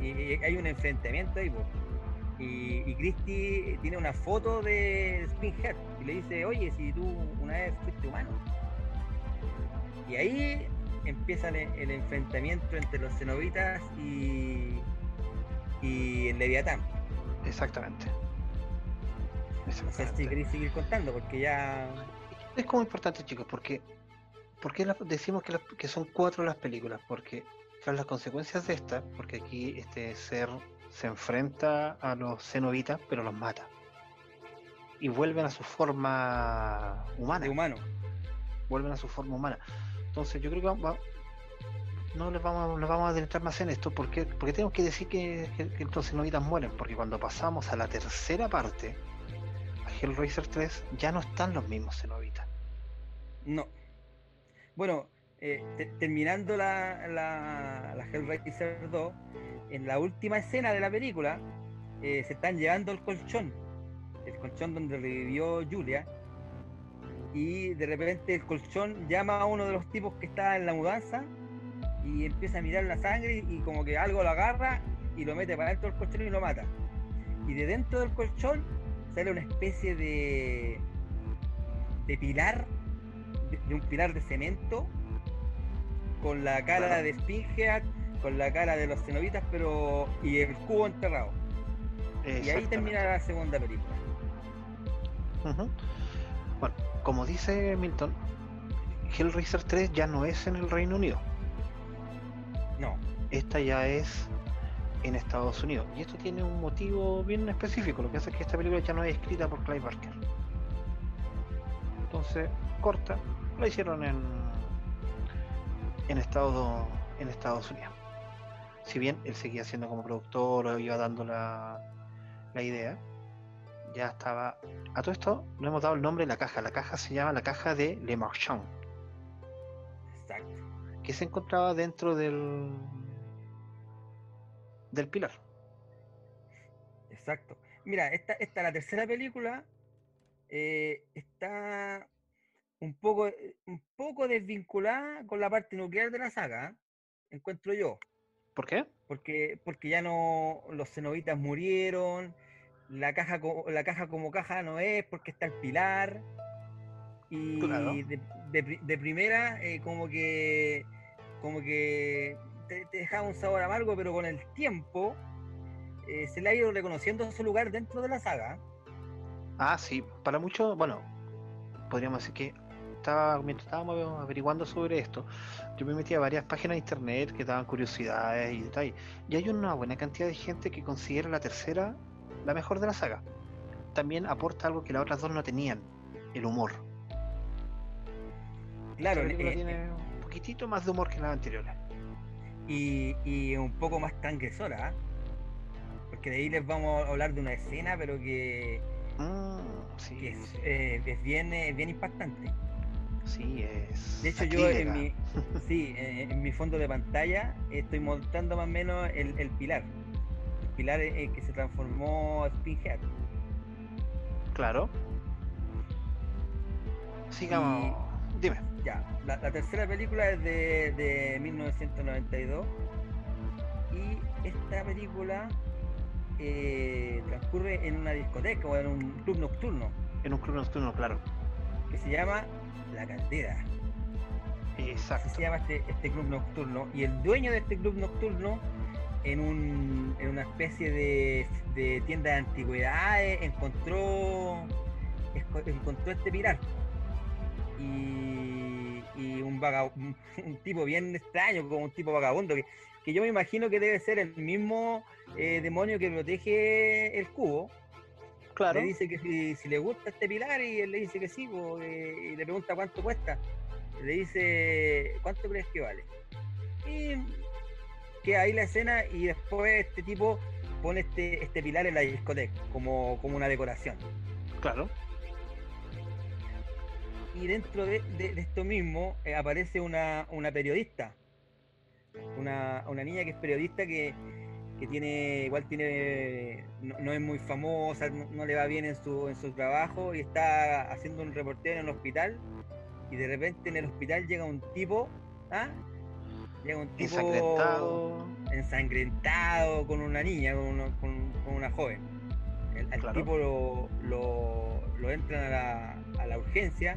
y- y hay un enfrentamiento ahí. Y, y Christy tiene una foto de Spinhead y le dice, oye, si tú una vez fuiste humano. Y ahí empieza el, el enfrentamiento entre los cenobitas y, y el Leviatán. Exactamente. Si Exactamente. queréis seguir contando, porque ya... Es como importante, chicos, porque ¿por qué la- decimos que, las- que son cuatro las películas? Porque tras las consecuencias de esta, porque aquí este ser se enfrenta a los cenobitas, pero los mata. Y vuelven a su forma humana. de humano. vuelven a su forma humana. Entonces yo creo que va- no les vamos, nos vamos a adentrar más en esto, porque, porque tenemos que decir que, que, que estos cenobitas mueren, porque cuando pasamos a la tercera parte, a Hellraiser 3, ya no están los mismos cenobitas. No. Bueno, eh, te- terminando la, la, la Hellraiser 2, en la última escena de la película, eh, se están llevando el colchón. El colchón donde revivió Julia. Y de repente el colchón llama a uno de los tipos que está en la mudanza y empieza a mirar la sangre y como que algo lo agarra y lo mete para dentro del colchón y lo mata. Y de dentro del colchón sale una especie de, de pilar, de, de un pilar de cemento, con la cara Claro. de Spinhead, con la cara de los cenobitas, pero y el cubo enterrado. Y ahí termina la segunda película. Bueno, como dice Milton, Hellraiser 3 ya no es en el Reino Unido, No, esta ya es en Estados Unidos. Y esto tiene un motivo bien específico. Lo que hace es que esta película ya no es escrita por Clive Barker. Entonces, corta, la hicieron en en Estados Unidos. Si bien él seguía siendo como productor, o iba dando la, la idea, ya estaba. A todo esto no hemos dado el nombre de la caja. La caja se llama la caja de Le Marchand. Que se encontraba dentro del del pilar. Exacto. Mira, esta, esta la tercera película eh, está un poco, un poco desvinculada con la parte nuclear de la saga, ¿eh? encuentro yo. ¿Por qué? Porque, porque ya no los cenobitas murieron, la caja, la caja como caja no es porque está el pilar. Y Claro. de, de pri- de primera, eh, como que como que te, te dejaba un sabor amargo, pero con el tiempo eh, se le ha ido reconociendo su lugar dentro de la saga. Ah, sí, para muchos, bueno, podríamos decir que estaba, mientras estábamos averiguando sobre esto, yo me metí a varias páginas de internet que daban curiosidades y detalles. Y hay una buena cantidad de gente que considera la tercera la mejor de la saga. También aporta algo que las otras dos no tenían, el humor. Claro, eh, tiene poquitito más de humor que las anteriores. y, y un poco más transgresora, ¿ah? porque de ahí les vamos a hablar de una escena, pero que, Mm, sí, que es, sí, eh, es bien, eh, bien impactante. sí, es. De hecho, yo en mi, sí, en mi fondo de pantalla estoy mostrando más o menos el, el pilar. El pilar que se transformó Spinhead. Claro. Sigamos. Dime. Ya, la, la tercera película es de, de 1992 y esta película eh, transcurre en una discoteca o en un club nocturno En un club nocturno, claro. que se llama La Caldera. Así Exacto. se llama este, este club nocturno. Y el dueño de este club nocturno, en, un, en una especie de, de tienda de antigüedades, encontró, encontró este pilar. Y, y un, vaga- un, un tipo bien extraño, como un tipo vagabundo, que, que yo me imagino que debe ser el mismo eh, demonio que protege el cubo. Claro. Le dice que si, si le gusta este pilar y él le dice que sí, po, eh, y le pregunta cuánto cuesta. Le dice, ¿cuánto crees que vale? Y queda ahí la escena y después este tipo pone este, este pilar en la discoteca como, como una decoración. Claro. Y dentro de, de- de esto mismo eh, aparece una, una periodista, una, una niña que es periodista que, que tiene, igual tiene, no, no es muy famosa, no, no le va bien en su, en su trabajo y está haciendo un reportero en el hospital y de repente en el hospital llega un tipo, ¿ah? Llega un tipo Ensangrentado. ensangrentado con una niña, con una, con- con una joven. El, al Claro. tipo lo, lo, lo entran a la, a la urgencia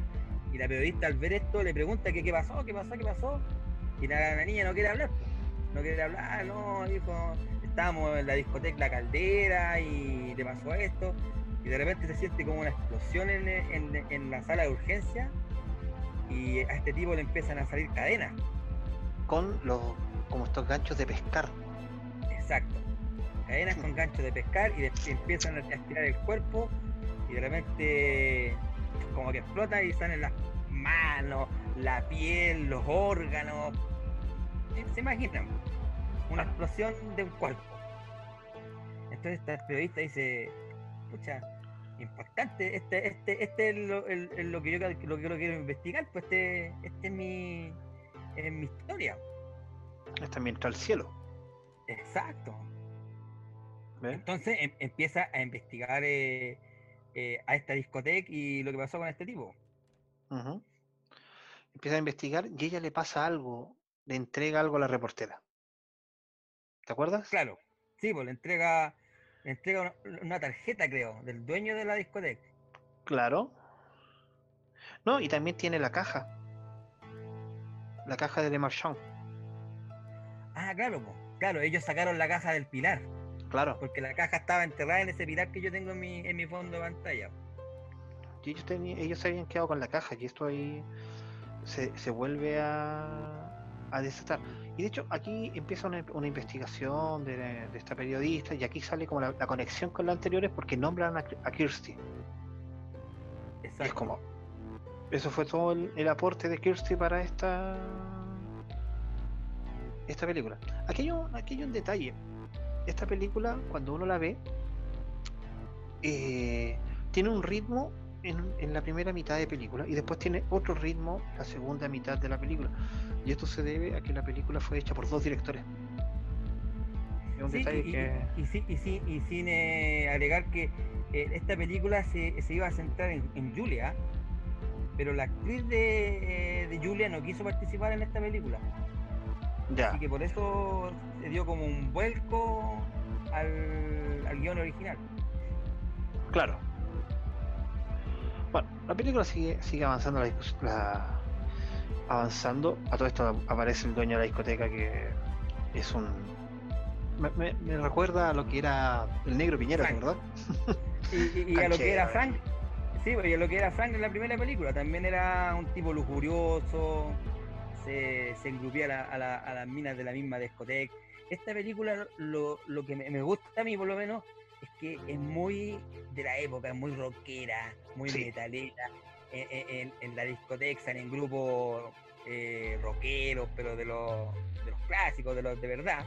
y la periodista al ver esto le pregunta que qué pasó, qué pasó, qué pasó. Y la, la niña no quiere hablar. No quiere hablar, no, dijo, estábamos en la discoteca La Caldera y le pasó esto. Y de repente se siente como una explosión en, en- en la sala de urgencia y a este tipo le empiezan a salir cadenas. Con los. como estos ganchos de pescar. Exacto. Cadenas con ganchos de pescar y de- empiezan a estirar el cuerpo y de repente como que explota y salen las manos, la piel, los órganos. ¿Se imaginan? Una explosión de un cuerpo. Entonces esta periodista dice, pucha, impactante, este, este, este es lo, el- el- lo que yo lo que yo quiero investigar, pues este, este es mi, es mi historia. Está mientras al cielo. Exacto. Entonces em- empieza a investigar eh, eh, a esta discoteca y lo que pasó con este tipo. Empieza a investigar y ella le pasa algo, le entrega algo a la reportera. ¿Te acuerdas? Claro, sí, pues le entrega, le entrega una, una tarjeta, creo, del dueño de la discoteca. Claro. No, y también tiene la caja. La caja de Le Marchand. Ah, claro, pues. Claro, ellos sacaron la caja del pilar, Claro. porque la caja estaba enterrada en ese pilar que yo tengo en mi, en mi fondo de pantalla. Y ellos, teni- ellos se habían quedado con la caja y esto ahí se, se vuelve a, a desatar. Y de hecho aquí empieza una, una investigación de, de esta periodista y aquí sale como la, la conexión con las anteriores porque nombran a, a Kirsty. Es como, eso fue todo el, el aporte de Kirsty para esta esta película. Aquí hay, un, aquí hay un detalle. Esta película, cuando uno la ve, eh, tiene un ritmo en, en la primera mitad de película y después tiene otro ritmo la segunda mitad de la película. Y esto se debe a que la película fue hecha por dos directores. Es un Sí, detalle y, que. y y sí- y sin eh, agregar que eh, esta película se, se iba a centrar en, en Julia, pero la actriz de, de Julia no quiso participar en esta película. Ya, Así que por eso se dio como un vuelco al, al guion original. claro. Bueno, la película sigue, sigue avanzando la, la- avanzando. A todo esto aparece el dueño de la discoteca que es un. Me, me- me recuerda a lo que era el negro Piñera. ¿verdad? Y, y- y a lo que era Frank, sí, pues, y a lo que era Frank en la primera película, también era un tipo lujurioso, se, se engrupía a, la- a la- a las minas de la misma discoteca. Esta película, lo, lo que me, me gusta a mí por lo menos, es que es muy de la época, muy rockera, muy Sí. metalera. En, en- en la discoteca, en grupos eh, rockeros, pero de los, de los clásicos, de los de verdad.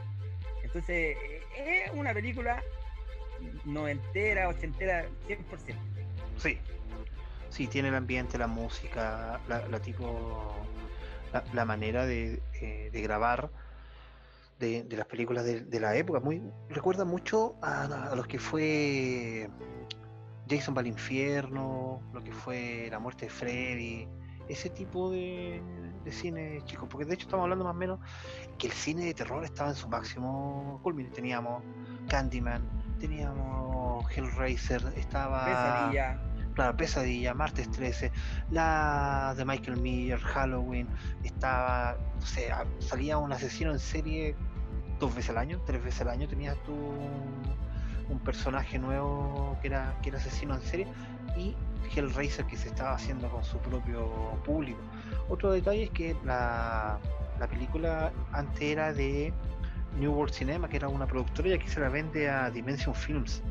Entonces, eh, es una película noventera, ochentera, 100%. Sí, sí, tiene el ambiente, la música, la, la tipo, la, manera de, eh, de grabar de, de las películas de, la época. Muy, recuerda mucho a, a los que fue Jason va al infierno, lo que fue La muerte de Freddy, ese tipo de, de cine, chicos, porque de hecho estamos hablando más o menos que el cine de terror estaba en su máximo culmine. Teníamos Candyman, teníamos Hellraiser, estaba. Claro, Pesadilla, Martes 13, la de Michael Miller, Halloween, estaba, no sé, salía un asesino en serie dos veces al año, tres veces al año, tenías tú un, un personaje nuevo que era, que era asesino en serie, y Hellraiser que se estaba haciendo con su propio público. Otro detalle es que la, la película antes era de New World Cinema, que era una productora, y aquí se la vende a Dimension Films.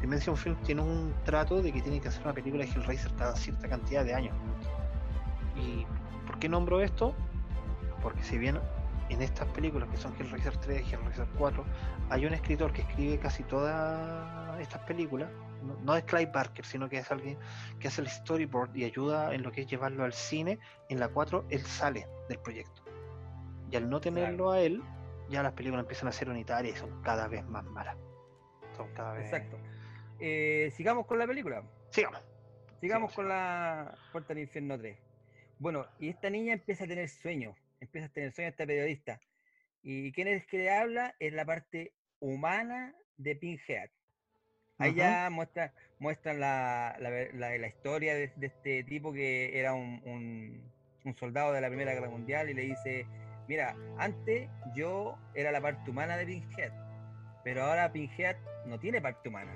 Dimension Films tiene un trato de que tienen que hacer una película de Hellraiser cada cierta cantidad de años. ¿Y por qué nombro esto? Porque si bien en estas películas que son Hellraiser 3, Hellraiser 4, hay un escritor que escribe casi todas estas películas, no, no es Clive Barker, sino que es alguien que hace el storyboard y ayuda en lo que es llevarlo al cine, en la 4 él sale del proyecto. Y al no tenerlo a él, ya las películas empiezan a ser unitarias y son cada vez más malas. Son cada vez... Exacto. Eh, sigamos con la película. Sigamos. Sigamos sí. con la Puerta del Infierno 3. Bueno, y esta niña empieza a tener sueños, empieza a tener sueños esta periodista. ¿Y quién es que le habla? Es la parte humana de Pinhead. Ahí Ujú. ya muestra, muestran la, la la- la historia de, de este tipo que era un, un- un soldado de la Primera Guerra Mundial y le dice, mira, antes yo era la parte humana de Pinhead, pero ahora Pinhead no tiene parte humana.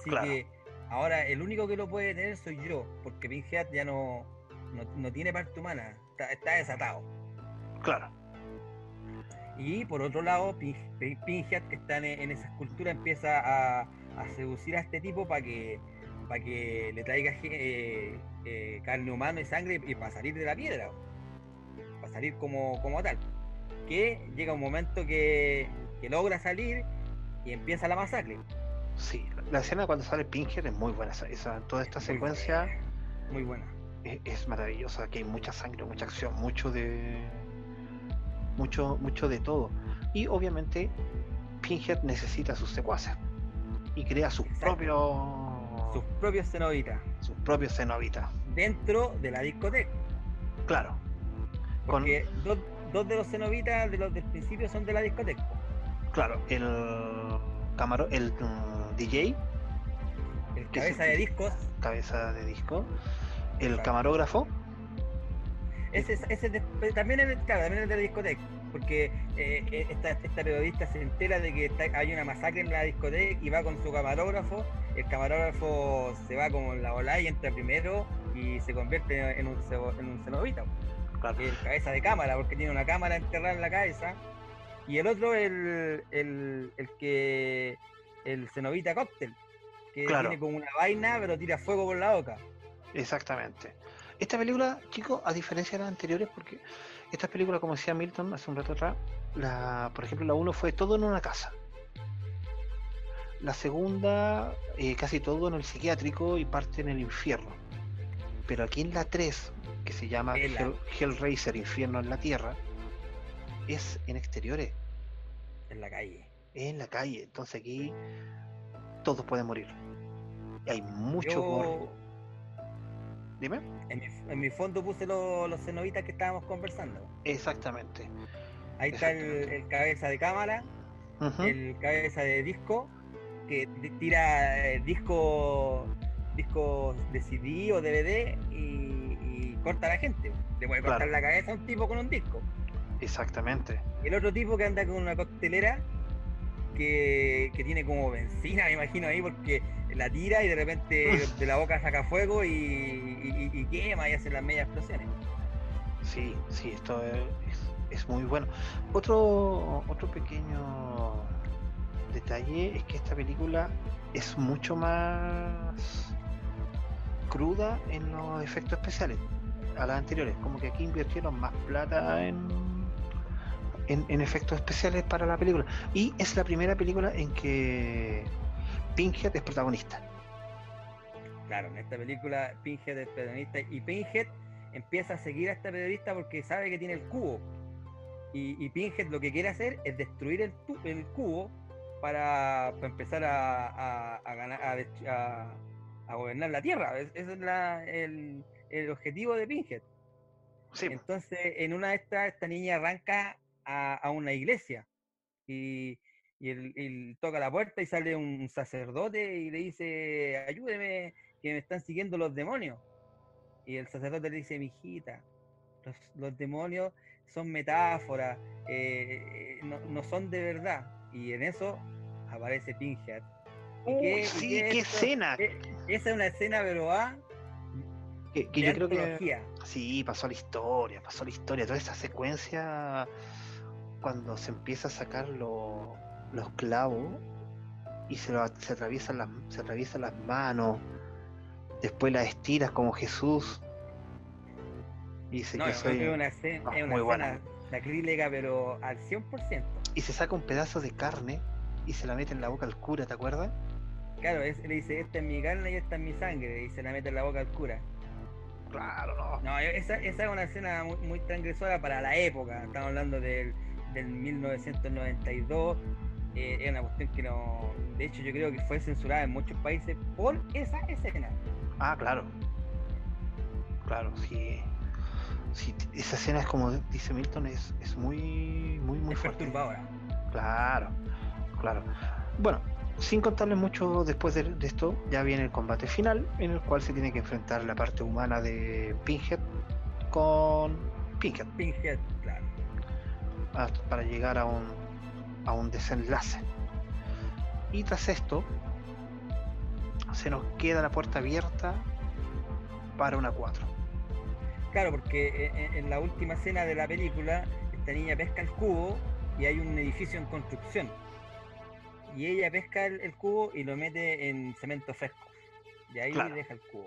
Así Claro. que ahora el único que lo puede tener soy yo, porque Pinhead ya no, no, no tiene parte humana, está, está desatado. Claro. Y por otro lado, Pin- Pin- Pinhead, que está en, en esa escultura, empieza a, a seducir a este tipo para que, para que le traiga eh, eh, carne humana y sangre y para salir de la piedra. Para salir como, como tal. Que llega un momento que, que logra salir y empieza la masacre. Sí, la escena cuando sale Pinhead es muy buena. Esa, esa- toda esta secuencia Muy buena. es, es maravillosa. Que hay mucha sangre, mucha acción, mucho de. Mucho, mucho de todo. Y obviamente, Pinhead necesita sus secuaces. Y crea sus Exacto. propios. Sus propios cenobitas. sus propios cenobitas. Dentro de la discoteca. Claro. Con, Porque dos, dos de los cenobitas de los del principio son de la discoteca. claro, el camaro, el mm, DJ, El Que cabeza de discos cabeza de disco, el camarógrafo, Ese, es- ese también es, claro, también es de la discoteca, porque eh, eh, esta, esta periodista se entera de que está- hay una masacre en la discoteca y va con su camarógrafo. El camarógrafo se va como en la ola y entra primero y se convierte en un, en un cenobita, claro, el cabeza de cámara, porque tiene una cámara enterrada en la cabeza. Y el otro, el, el, el que. El cenobita cóctel, que Claro. tiene como una vaina, pero tira fuego por la boca. Exactamente. Esta película, chicos, a diferencia de las anteriores, porque estas películas, como decía Milton hace un rato atrás, la, por ejemplo, la 1 fue todo en una casa. La segunda, eh, casi todo en el psiquiátrico y parte en el infierno. Pero aquí en la 3, que se llama Hell- Hellraiser, Infierno en la Tierra, es en exteriores, En la calle. es en la calle. Entonces aquí todos pueden morir. Hay mucho Yo-. Dime. En mi, en mi fondo puse lo- los cenobitas que estábamos conversando. Exactamente. Ahí está el, el cabeza de cámara, el cabeza de disco, que tira eh, disco discos de CD o DVD y, y corta a la gente. Le puede cortar Claro. la cabeza a un tipo con un disco. Exactamente. El otro tipo que anda con una coctelera que, que tiene como benzina, me imagino ahí, porque la tira y de repente de la boca saca fuego y, y- y quema y hace las medias explosiones. Sí, sí, esto es, es- es muy bueno. Otro, otro pequeño detalle es que esta película es mucho más cruda en los efectos especiales a las anteriores. Como que aquí invirtieron más plata en, en, en efectos especiales para la película. Y es la primera película en que Pinhead es protagonista. Claro, en esta película Pinhead es protagonista y Pinhead empieza a seguir a esta periodista porque sabe que tiene el cubo. Y, y Pinhead lo que quiere hacer es destruir el, tu- el cubo para, para empezar a, a- a ganar, a, gobernar la Tierra. Es- Ese es la- el, el objetivo de Pinhead. Sí, Entonces, en una de estas, esta niña arranca a, a una iglesia y, y él, él toca la puerta y sale un sacerdote y le dice, ayúdeme, que me están siguiendo los demonios. Y el sacerdote le dice, mijita, los, los demonios son metáforas, eh, eh, no, no son de verdad. Y en eso aparece Pinhead. ¿Y Uy, qué- sí, qué qué esto? escena. Eh, Esa es una escena, pero ah, que, que yo creo que. Sí, pasó la historia, pasó la historia. Toda esa secuencia cuando se empieza a sacar lo- los clavos y se, lo- se, atraviesan las, se atraviesan las manos, después las estiras como Jesús. Y dice No, yo es soy. una escena, Ah, es una muy buena. sacrílega, pero al 100%. Y se saca un pedazo de carne y se la mete en la boca al cura, ¿te acuerdas? Claro, es- le dice, esta es mi carne y esta es mi sangre, y se la mete en la boca al cura. Claro, no. No, esa, esa es una escena muy, muy transgresora para la época. Estamos hablando del, del 1992. eh, es una cuestión que no. De hecho, yo creo que fue censurada en muchos países por esa escena. Ah, claro. Claro, sí. Sí, esa escena es como dice Milton, es, es muy, muy, muy es fuerte. perturbadora. Claro, claro. Bueno, sin contarles mucho después de, de esto, ya viene el combate final, en el cual se tiene que enfrentar la parte humana de Pinhead con Pinhead Pinhead, claro. Hasta- para llegar a un, a un desenlace. Y tras esto, se nos queda la puerta abierta para una 4. Claro, porque eh, en, en la última escena de la película, esta niña pesca el cubo y hay un edificio en construcción. Y ella pesca el, el cubo y lo mete en cemento fresco. Y ahí Claro. deja el cubo.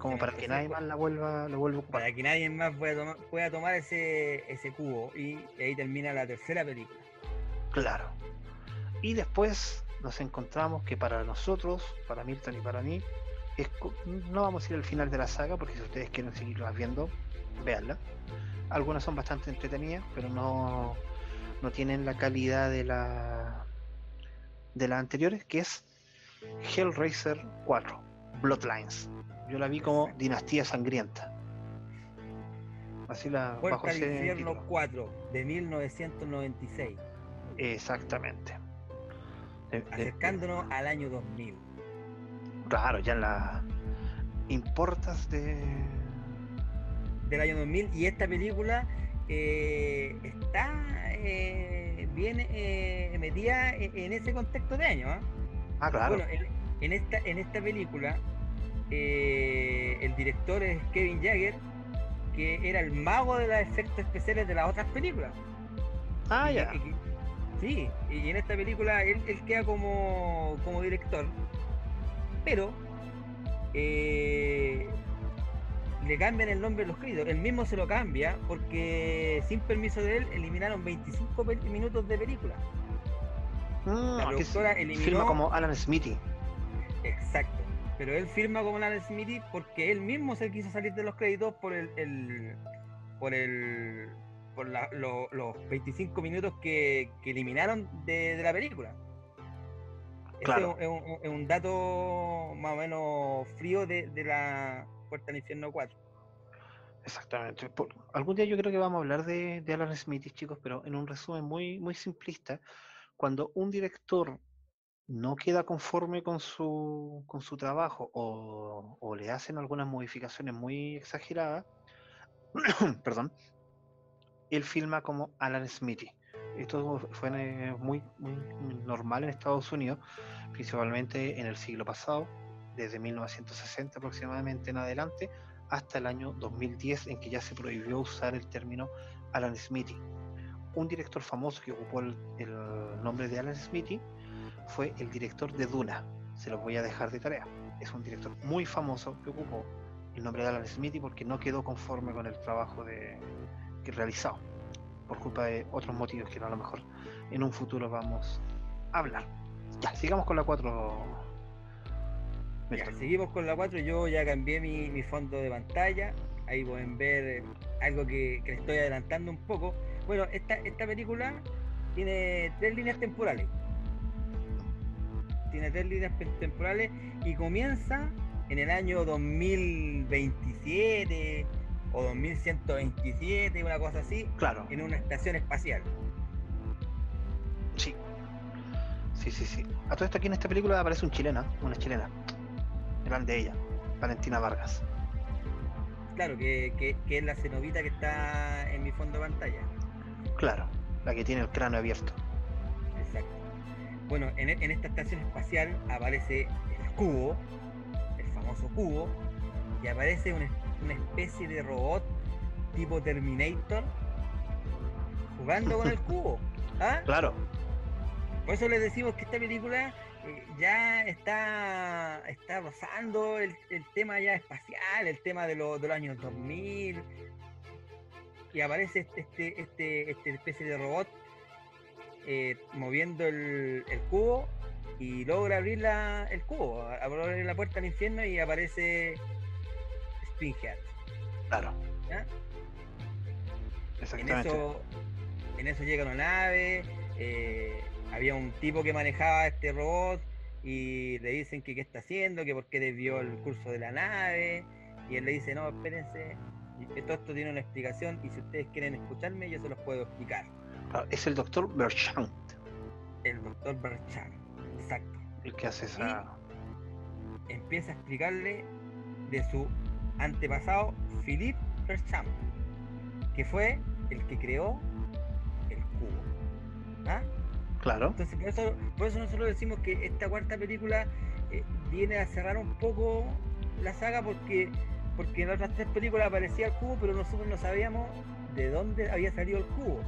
Como para que nadie más la vuelva, lo vuelva a ocupar. Para que nadie más pueda tomar, pueda tomar ese, ese cubo. Y ahí termina la tercera película. Claro. Y después nos encontramos que para nosotros, para Milton y para mí, es no vamos a ir al final de la saga, porque si ustedes quieren seguirlas viendo, véanla. Algunas son bastante entretenidas, pero no, no tienen la calidad de la de las anteriores, que es Hellraiser 4, Bloodlines. Yo la vi como Dinastía Sangrienta. Así la bajo Puerta al infierno título. 4 de 1996. Exactamente. De- de- Acercándonos al año 2000. Claro, ya en las importas de. del año 2000 y esta película eh, está eh, bien eh, metida en, en ese contexto de año. ¿ah? Ah, claro. Bueno, en, en esta, en esta película eh, el director es Kevin Jagger, que era el mago de los efectos especiales de las otras películas. ah, ya. sí, y en esta película él, él queda como, como director, pero eh, le cambian el nombre de los créditos. Él mismo se lo cambia porque sin permiso de él eliminaron 25 pe- minutos de película. Mm, la productora eliminó- Firma como Alan Smithy. Exacto. Pero él firma como Alan Smithy porque él mismo se quiso salir de los créditos por el, el- por el por la- lo- los 25 minutos que, que eliminaron de, de la película. Claro. es, un, es un- es un dato más o menos frío de, de la Puerta al Infierno 4. Exactamente. Por- algún día yo creo que vamos a hablar de, de Alan Smithy, chicos, pero en un resumen muy, muy simplista, cuando un director no queda conforme con su, con su trabajo o, le hacen algunas modificaciones muy exageradas, perdón, él filma como Alan Smithy. Esto fue eh, muy, muy normal en Estados Unidos, principalmente en el siglo pasado, desde 1960 aproximadamente en adelante, hasta el año 2010 en que ya se prohibió usar el término Alan Smithy. un director famoso que ocupó el, el nombre de Alan Smithy fue el director de Duna. Se los voy a dejar de tarea. Es un director muy famoso que ocupó el nombre de Alan Smithy porque no quedó conforme con el trabajo de, que realizado por culpa de otros motivos que a lo mejor en un futuro vamos a hablar. Ya, sigamos con la 4. Ya, seguimos con la 4. Yo ya cambié mi, mi fondo de pantalla. Ahí pueden ver eh, algo que, que le estoy adelantando un poco. Bueno, esta, esta película tiene tres líneas temporales. Tiene tres líneas temporales y comienza en el año 2027 o 2127, una cosa así, Claro, en una estación espacial. sí. Sí, sí, sí. A todo esto aquí en esta película aparece un chilena, una chilena. Grande ella, Valentina Vargas. Claro, que, que- que es la cenovita que está en mi fondo de pantalla. Claro, la que tiene el cráneo abierto. Exacto. Bueno, en, en esta estación espacial aparece el cubo, el famoso cubo, y aparece una, una especie de robot tipo Terminator jugando con el cubo. ¿Ah? Claro, Por eso les decimos que esta película eh, ya está, está rozando el, el tema ya espacial, el tema de, lo- de los años 2000. Y aparece este, este, este, este especie de robot eh, moviendo el, el cubo y logra abrir la- el cubo, abrir la puerta al infierno y aparece Springhead. claro. ¿ya? En eso, en eso llega una nave, eh, había un tipo que manejaba este robot y le dicen que qué está haciendo, que por qué desvió el curso de la nave, y él le dice, no, espérense, todo esto tiene una explicación y si ustedes quieren escucharme yo se los puedo explicar. Claro, es el doctor Berchant El doctor Berchan, exacto, el que hace esa. empieza a explicarle de su antepasado Philippe Berchan, que fue el que creó el cubo. ¿Ah? Claro, Entonces, por eso, por eso nosotros decimos que esta cuarta película eh, viene a cerrar un poco la saga porque, porque en las otras tres películas aparecía el cubo, pero nosotros no sabíamos de dónde había salido el cubo.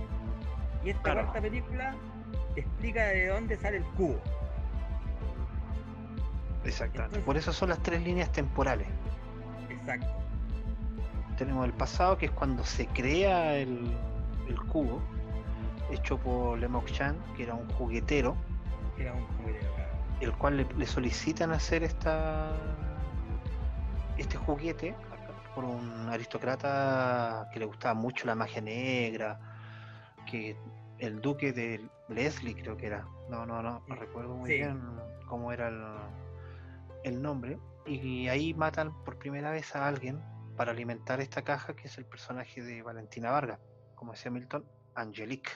Y esta Claro. cuarta película explica de dónde sale el cubo. exactamente. entonces- Por eso son las tres líneas temporales. Exacto. Tenemos el pasado, que es cuando se crea el, el cubo, hecho por Lemox Chan, que era un juguetero, Era un juguetero, claro. el cual le, le solicitan hacer esta este juguete por un aristócrata que le gustaba mucho la magia negra, que el duque de Leslie creo que era, no, no, no, no recuerdo muy Sí. bien cómo era el, el nombre, y ahí matan por primera vez a alguien para alimentar esta caja que es el personaje de Valentina Vargas, como decía Milton, Angelique.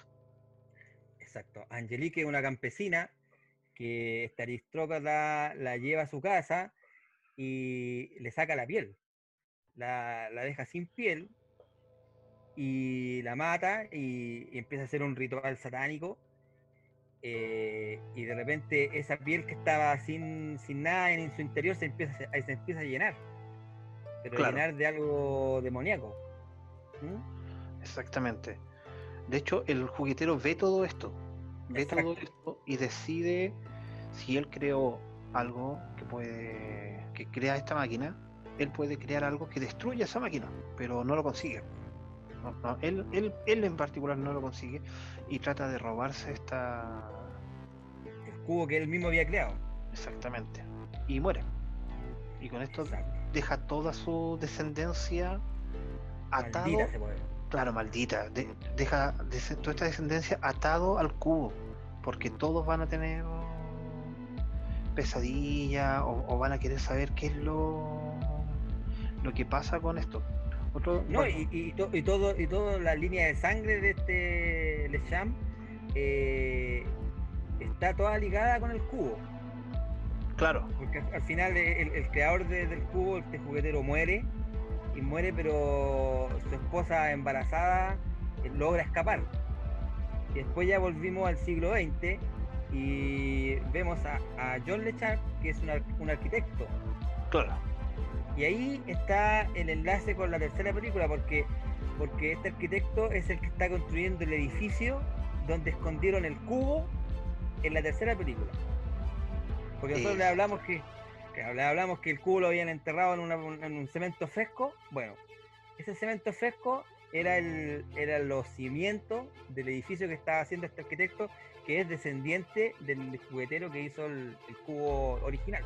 Exacto. Angelique es una campesina que este aristócrata la lleva a su casa y le saca la piel. La, la deja sin piel y la mata y, y empieza a hacer un ritual satánico. eh, y de repente esa piel que estaba sin, sin nada en su interior se empieza, a- se empieza a llenar. Pero Claro. llenar de algo demoníaco. ¿Mm? Exactamente. De hecho, el juguetero ve todo esto. Ve todo esto y decide si él creó algo que puede. que crea esta máquina, él puede crear algo que destruya esa máquina, pero no lo consigue. No, no, él, él, él en particular no lo consigue y trata de robarse esta. El cubo que él mismo había creado. Exactamente. Y muere. Y con esto Exacto. deja toda su descendencia atado. Maldita se puede. Claro, maldita. de- deja toda esta descendencia atado al cubo. Porque todos van a tener pesadilla o, o van a querer saber qué es lo, lo que pasa con esto. Otro, No, bueno, y, y, to- y todo, y toda la línea de sangre de este Lecham eh, está toda ligada con el cubo. claro, Porque al, al final el, el creador de- del cubo, este juguetero, muere. Y muere, pero su esposa embarazada eh, logra escapar. Y después ya volvimos al siglo XX y vemos a, a John Lecham, que es un, un arquitecto. claro. Y ahí está el enlace con la tercera película, porque porque este arquitecto es el que está construyendo el edificio donde escondieron el cubo en la tercera película. Porque nosotros le hablamos que, le hablamos que el cubo lo habían enterrado en, un cemento fresco. Bueno, ese cemento fresco era el era los cimientos del edificio que estaba haciendo este arquitecto, que es descendiente del juguetero que hizo el, cubo original.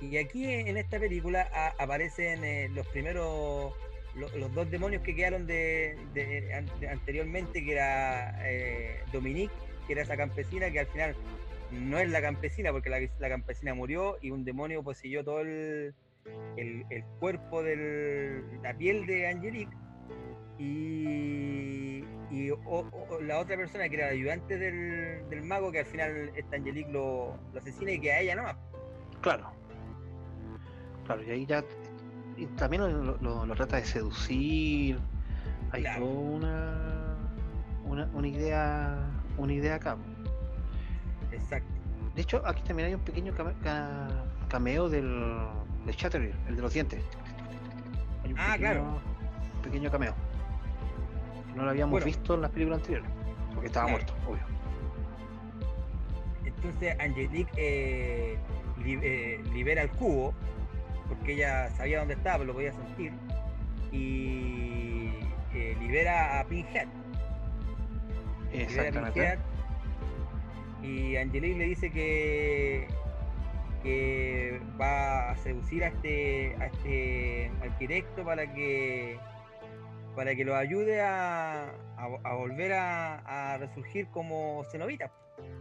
Y aquí en esta película aparecen eh, los primeros los dos demonios que quedaron de, anteriormente, que era eh, Dominique, que era esa campesina, que al final no es la campesina, porque la, campesina murió y un demonio poseyó todo el, el, cuerpo de la piel de Angelique. Y, la otra persona que era ayudante del, mago, que al final esta Angelique lo, lo asesina y que a ella nomás. Claro. Claro, y ahí ya y también lo, trata de seducir. Hay una, una, idea una idea acá. Exacto. De hecho, aquí también hay un pequeño cameo del, de Chattery, el de los dientes. ah, claro. Un pequeño cameo. No lo habíamos visto en las películas anteriores, porque estaba muerto, obvio. Entonces Angelique eh, eh, libera el cubo porque ella sabía dónde estaba, lo podía sentir, y eh, libera a Pinhead. Exactamente. y Angelique le dice que, que va a seducir a este, a este arquitecto para que para que lo ayude a, a, volver a, resurgir como cenovita.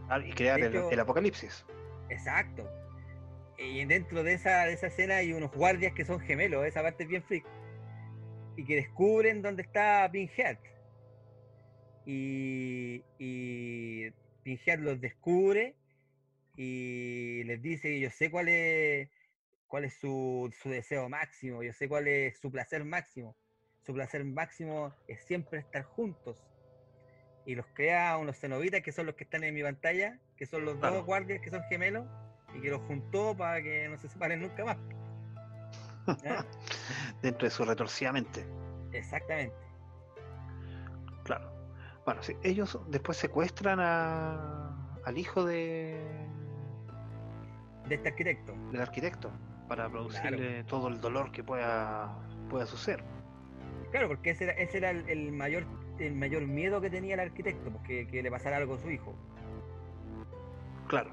Ah, y crear el apocalipsis. Exacto y dentro de esa, de esa escena hay unos guardias que son gemelos, esa parte es bien freak. Y que descubren dónde está Pinhead. Y, y Pinhead los descubre y les dice, yo sé cuál es, cuál es su, su deseo máximo, yo sé cuál es su placer máximo. Su placer máximo es siempre estar juntos. Y los crea unos cenobitas que son los que están en mi pantalla, que son los dos guardias que son gemelos y que los juntó para que no se separen nunca más. Dentro de su retorcidamente. Exactamente. Claro. Bueno, sí, ellos después secuestran a, al hijo de. De este arquitecto. Del arquitecto. Para producirle todo el dolor que pueda, pueda suceder. Claro, porque ese era, ese era el, mayor el mayor miedo que tenía el arquitecto, porque que le pasara algo a su hijo. Claro.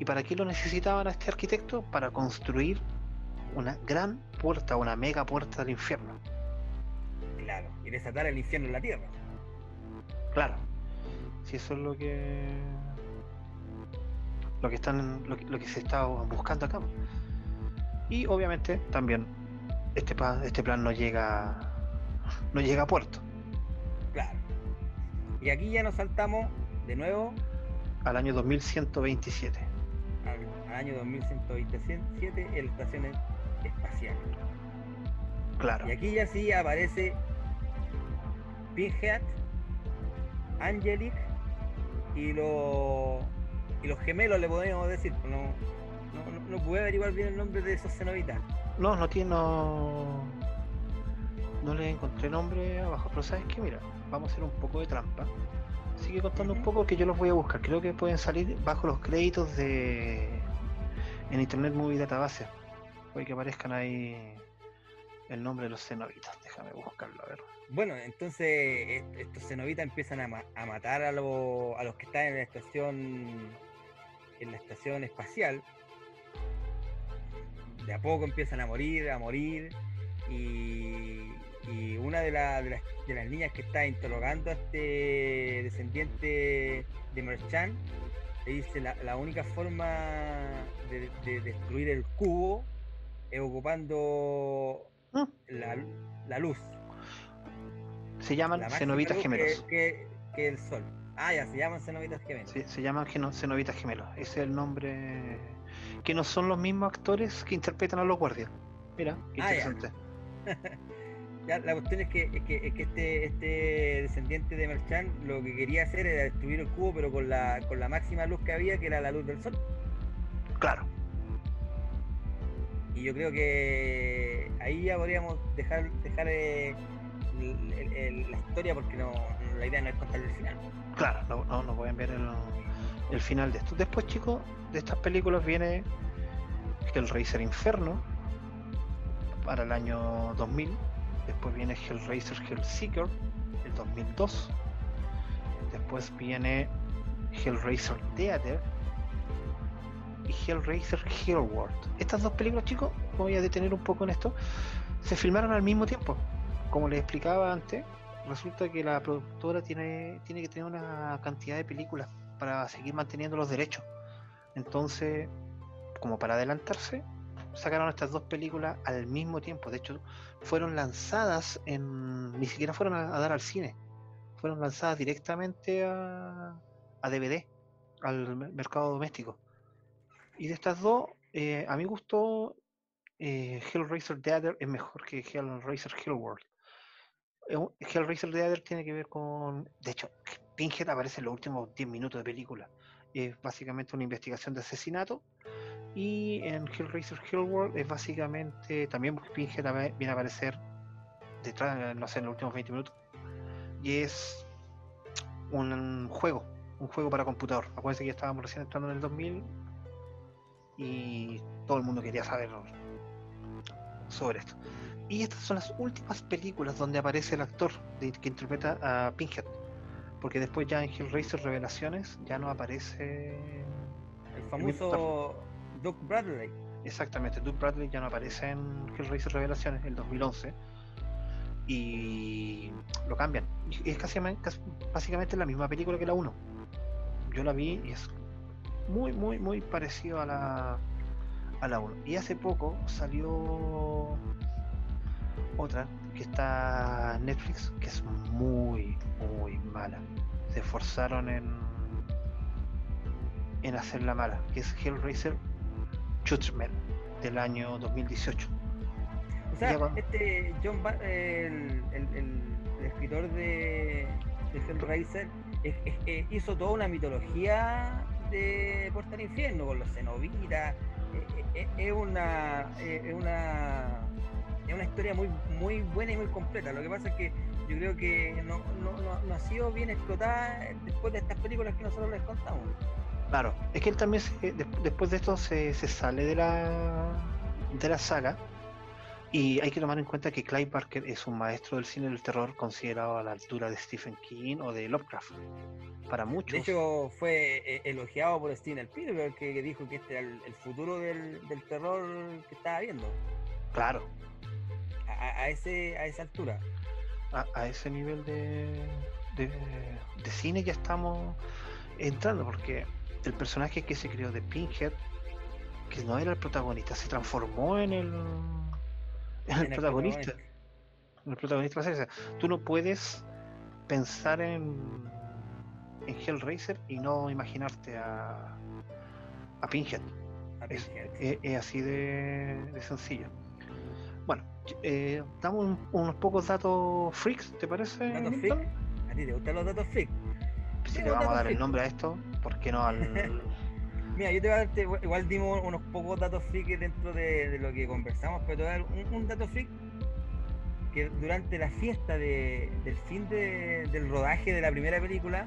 ¿Y para qué lo necesitaban a este arquitecto? Para construir una gran puerta, una mega puerta al infierno. Claro, y desatar el infierno en la tierra. Claro. Si eso es lo que. Lo que están. Lo que, se está buscando acá. Y obviamente también este, este plan no llega. no llega a puerto. Claro. Y aquí ya nos saltamos de nuevo. Al año 2127 año 2127 en la estación espacial. Claro. Y aquí ya sí aparece Pinhead, Angelic y los y los gemelos le podemos decir, no, no, no, pude averiguar bien el nombre de esos cenobitas. No, no tiene no, no le encontré nombre abajo, pero sabes que mira, vamos a hacer un poco de trampa. Sigue contando un poco que yo los voy a buscar. Creo que pueden salir bajo los créditos de en Internet Movie Database. Puede que aparezcan ahí el nombre de los cenobitas. Déjame buscarlo, a ver. Bueno, entonces estos cenobitas empiezan a, matar a, a los que están en la estación en la estación espacial. De a poco empiezan a morir, a morir. Y, una de, de, las, niñas que está interrogando a este descendiente de Merchant le dice la, única forma de, destruir el cubo es ocupando ah. la, luz. Se llaman cenobitas gemelos. Que, el sol. Ah, ya, se llaman cenobitas gemelos. Sí, se llaman cenobitas gemelos. Ese es el nombre. Que no son los mismos actores que interpretan a los guardias. Mira, ah, interesante. la cuestión es que, este, este descendiente de Merchant lo que quería hacer era destruir el cubo, pero con la, con la máxima luz que había, que era la luz del sol. Claro. Y yo creo que ahí ya podríamos dejar, dejar eh, la historia porque no, la idea no es contar el final. Claro, no, no, no pueden ver el, el final de esto. Después, chicos, de estas películas viene Hellraiser Inferno para el año 2000. Después viene Hellraiser Hellseeker, el 2002. Después viene Hellraiser Theater y Hellraiser Hellworld. Estas dos películas, chicos, voy a detener un poco en esto, se filmaron al mismo tiempo. Como les explicaba antes, resulta que la productora tiene, tiene que tener una cantidad de películas para seguir manteniendo los derechos. Entonces, como para adelantarse, sacaron estas dos películas al mismo tiempo. De hecho, fueron lanzadas en. ni siquiera fueron a, dar al cine. Fueron lanzadas directamente a, a DVD, al mercado doméstico. Y de estas dos, eh, a mi gusto, eh, Hellraiser Theater es mejor que Hellraiser Hellworld. Eh, Hellraiser Theater tiene que ver con. De hecho, Pinhead aparece en los últimos 10 minutos de película. Es básicamente una investigación de asesinato. Y en Hellraiser Hellworld es básicamente. También Pinhead viene a aparecer detrás, no sé, en los últimos 20 minutos. Y es un juego, un juego para computador. Acuérdense que ya estábamos recién entrando en el 2000 y todo el mundo quería saber sobre esto. Y estas son las últimas películas donde aparece el actor que interpreta a Pinhead. Porque después ya en Hellraiser Revelaciones ya no aparece... El famoso Doug Bradley. Exactamente, Doug Bradley ya no aparece en Hellraiser Revelaciones, el 2011. Y lo cambian. Es casi, básicamente la misma película que la 1. Yo la vi y es muy, muy, muy parecido a la, a la 1. Y hace poco salió otra que está Netflix, que es muy, muy mala. Se esforzaron en, en hacerla mala, que es Hellraiser Judgment del año 2018. O sea, este John el, el, escritor de, de Hellraiser hizo toda una mitología de Puerta al Infierno con los cenobitas. Es una, es una es una historia muy, muy buena y muy completa. Lo que pasa es que yo creo que no, ha sido bien explotada después de estas películas que nosotros les contamos. Claro, es que él también después de esto se, sale de la de la saga y hay que tomar en cuenta que Clive Barker es un maestro del cine del terror considerado a la altura de Stephen King o de Lovecraft. Para muchos. De hecho, fue eh, elogiado por Steven Spielberg que, dijo que este era el, futuro del, del, terror que estaba viendo. Claro, a, ese, a esa altura. A, ese nivel de, de, cine ya estamos entrando, porque el personaje que se creó de Pinhead, que no era el protagonista, se transformó en el, en el, protagonista. En el protagonista. tú no puedes pensar en, en Hellraiser y no imaginarte a, a Pinhead. Es, así de, de sencillo. Bueno, eh, damos unos pocos datos freaks, ¿te parece? ¿Datos freaks? ¿A ti te gustan los datos freaks? Si le vamos a dar el nombre a esto, ¿por qué no al...? Mira, yo te voy a dar, igual dimos unos pocos datos freaks dentro de, lo que conversamos, pero te voy a dar un, dato freak que durante la fiesta del fin del rodaje de la primera película,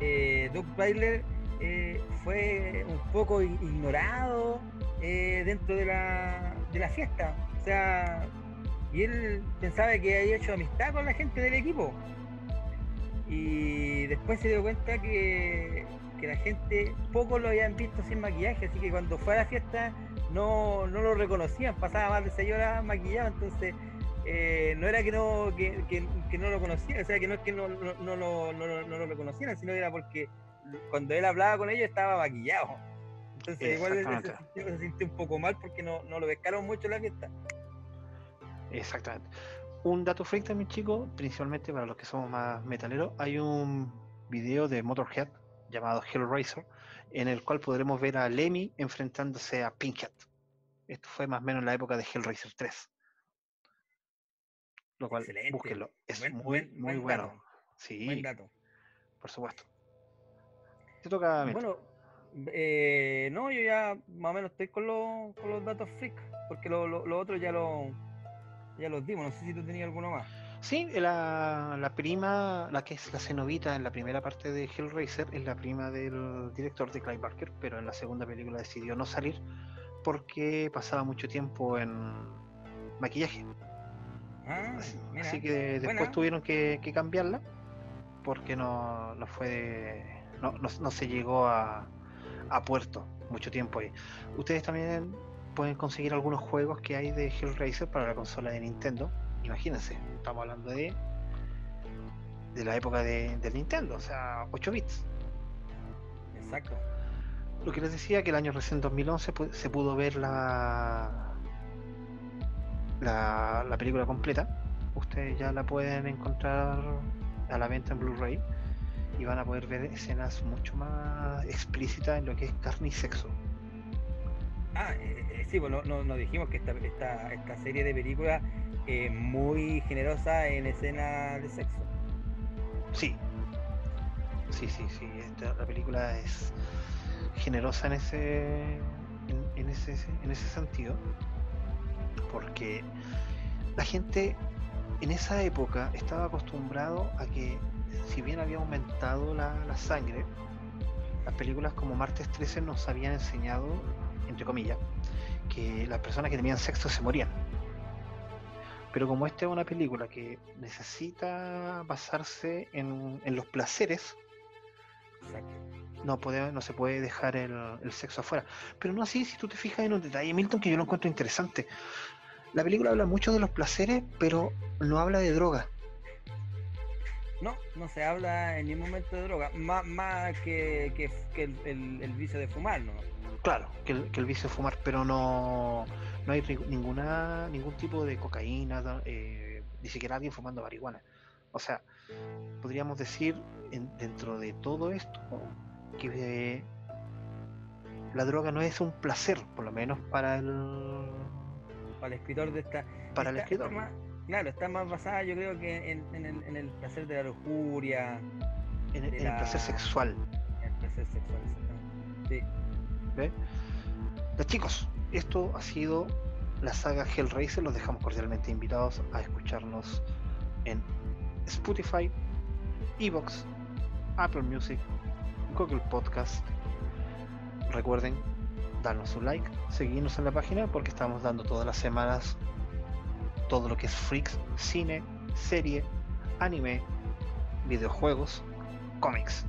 eh, Doug Bailer eh, fue un poco ignorado eh, dentro de la, de la fiesta. O sea, y él pensaba que había hecho amistad con la gente del equipo. Y después se dio cuenta que, la gente poco lo habían visto sin maquillaje, así que cuando fue a la fiesta no, lo reconocían, pasaba más de 6 horas maquillado, entonces eh, no era que no, que, no lo conocían, o sea, que no es que no, no, no, lo reconocieran, sino que era porque cuando él hablaba con ellos estaba maquillado. Entonces igual se, sintió un poco mal porque no, lo pescaron mucho en la fiesta. Exactamente. Un dato freak también, chicos, principalmente para los que somos más metaleros, hay un video de Motorhead llamado Hellraiser, en el cual podremos ver a Lemmy enfrentándose a Pinkhead. Esto fue más o menos en la época de Hellraiser 3. Lo cual, búsquenlo. Es muy, muy bueno. Sí. Buen dato. Por supuesto. Te toca Bueno, Eh, no, yo ya más o menos estoy con, los, con los datos freak, porque lo, lo, lo otro ya lo ya los dimos. No sé si tú tenías alguno más. Sí, la, la prima, la que es la cenovita en la primera parte de Hellraiser, es la prima del director de Clive Barker, pero en la segunda película decidió no salir porque pasaba mucho tiempo en maquillaje. Ah, Así, que después buena. tuvieron que, que cambiarla porque no, no fue no, no, no se llegó a, a puerto mucho tiempo ahí. Ustedes también pueden conseguir algunos juegos que hay de Hellraiser para la consola de Nintendo. Imagínense, estamos hablando de de la época de, del Nintendo, o sea, 8 bits. Exacto. Lo que les decía que el año recién 2011 pu- se pudo ver la, la la película completa. Ustedes ya la pueden encontrar a la venta en Blu-ray y van a poder ver escenas mucho más explícitas en lo que es carne y sexo. Ah, eh, eh, sí, pues no, no, no dijimos que esta, esta, esta serie de películas es muy generosa en escenas de sexo. Sí, sí, sí, sí. esta- la película es generosa en ese, en ese, en ese sentido, porque la gente en esa época estaba acostumbrado a que, si bien había aumentado la, la sangre, las películas como Martes 13 nos habían enseñado, entre comillas, que las personas que tenían sexo se morían. Pero como esta es una película que necesita basarse en, los placeres, no, puede, no se puede dejar el, sexo afuera. Pero no así, si tú te fijas en un detalle, Milton, que yo lo encuentro interesante. La película habla mucho de los placeres, pero no habla de droga. No, no se habla en ningún momento de droga, más, más que el, el- el vicio de fumar, ¿no? Claro, que el, que el vicio de fumar, pero no, no hay ninguna ningún tipo de cocaína, eh, ni siquiera alguien fumando marihuana. O sea, podríamos decir en- dentro de todo esto que eh, la droga no es un placer, por lo menos para el Para el escritor de esta... para el esta- escritor. más- claro, está más basada yo creo que en, en el, en el placer de la lujuria, en, de en el placer la- sexual. en el placer sexual, exactamente. Sí. ¿Ve? Ya, chicos, esto ha sido la saga Hellraiser. Los dejamos cordialmente invitados a escucharnos en Spotify, Evox, Apple Music, Google Podcast. Recuerden darnos un like, seguirnos en la página porque estamos dando todas las semanas todo lo que es freaks, cine, serie, anime, videojuegos, cómics,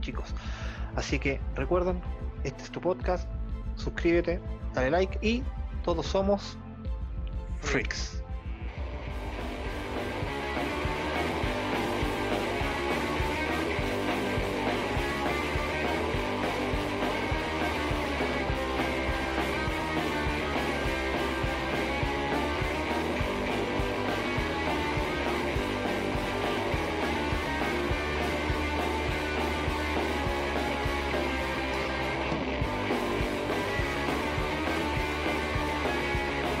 chicos. Así que recuerden, este es tu podcast, suscríbete, dale like y todos somos freaks.